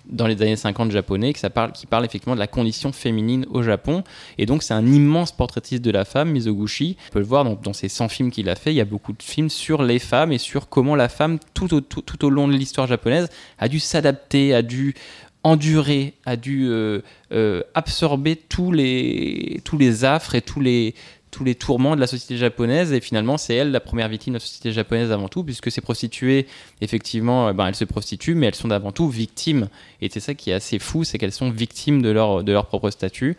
dans les années 50 japonais qui, parle, effectivement de la condition féminine au Japon. Et donc c'est un immense portraitiste de la femme, Mizoguchi. On peut le voir dans ces 100 films qu'il a fait, il y a beaucoup de films sur les femmes et sur comment la femme, tout au, long de l'histoire japonaise, a dû s'adapter, a dû endurer, a dû euh, euh, absorber tous les affres et tous les, tous les tourments de la société japonaise et finalement c'est elle la première victime de la société japonaise avant tout puisque ces prostituées effectivement euh, ben, elles se prostituent mais elles sont avant tout victimes. Et c'est ça qui est assez fou c'est qu'elles sont victimes de leur, de leur propre statut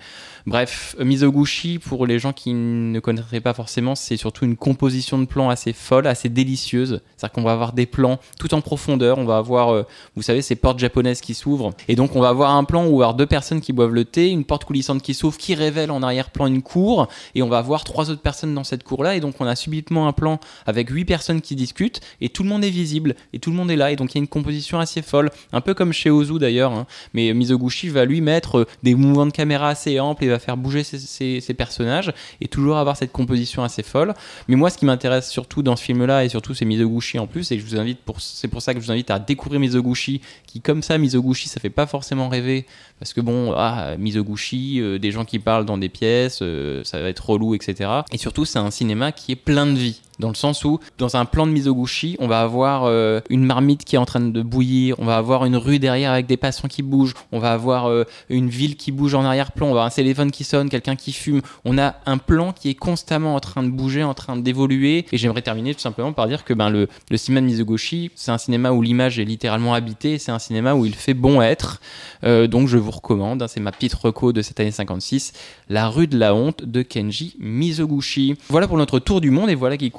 bref Mizoguchi pour les gens qui ne connaîtraient pas forcément c'est surtout une composition de plans assez folle assez délicieuse. C'est à dire qu'on va avoir des plans tout en profondeur on va avoir euh, vous savez ces portes japonaises qui s'ouvrent. Et donc on va avoir un plan où on va avoir deux personnes qui boivent le thé une porte coulissante qui s'ouvre qui révèle en arrière-plan une cour et on va avoir trois autres personnes dans cette cour là et donc on a subitement un plan avec huit personnes qui discutent et tout le monde est visible et tout le monde est là et donc il y a une composition assez folle. Un peu comme chez Ozu d'ailleurs hein. mais Mizoguchi va lui mettre euh, des mouvements de caméra assez amples faire bouger ses, personnages et toujours avoir cette composition assez folle. Mais moi ce qui m'intéresse surtout dans ce film là et surtout c'est Mizoguchi en plus. Et je vous invite pour c'est pour ça que je vous invite à découvrir Mizoguchi qui comme ça Mizoguchi ça fait pas forcément rêver. Parce que bon ah Mizoguchi euh, des gens qui parlent dans des pièces euh, ça va être relou etc et surtout c'est un cinéma qui est plein de vie dans le sens où dans un plan de Mizoguchi on va avoir euh, une marmite qui est en train de bouillir on va avoir une rue derrière avec des passants qui bougent on va avoir euh, une ville qui bouge en arrière-plan on va avoir un téléphone qui sonne quelqu'un qui fume. On a un plan qui est constamment en train de bouger en train d'évoluer. Et j'aimerais terminer tout simplement par dire que ben le, le cinéma de Mizoguchi c'est un cinéma où l'image est littéralement habitée c'est un cinéma où il fait bon être. Euh, donc je vous recommande hein, c'est ma petite reco de cette année 56 La rue de la honte de Kenji Mizoguchi. Voilà pour notre tour du monde et voilà qui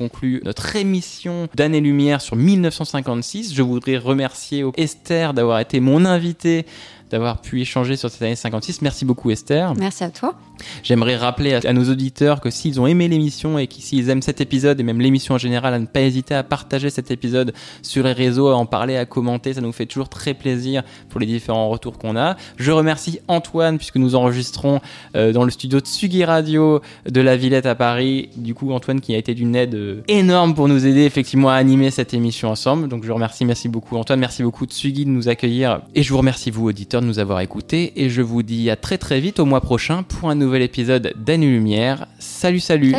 notre émission d'année-lumière sur 1956 je voudrais remercier Esther d'avoir été mon invitée d'avoir pu échanger sur cette année 56 merci beaucoup Esther Merci à toi. J'aimerais rappeler à, à nos auditeurs que s'ils ont aimé l'émission et s'ils aiment cet épisode et même l'émission en général, à ne pas hésiter à partager cet épisode sur les réseaux, à en parler, à commenter. Ça nous fait toujours très plaisir pour les différents retours qu'on a. Je remercie Antoine puisque nous enregistrons euh, dans le studio Tsugi Radio de la Villette à Paris. Du coup, Antoine qui a été d'une aide euh, énorme pour nous aider effectivement à animer cette émission ensemble. Donc je remercie, merci beaucoup Antoine, merci beaucoup Tsugi de nous accueillir et je vous remercie vous auditeurs de nous avoir écoutés et je vous dis à très très vite au mois prochain pour un nouvel épisode d'Année Lumière. Salut Salut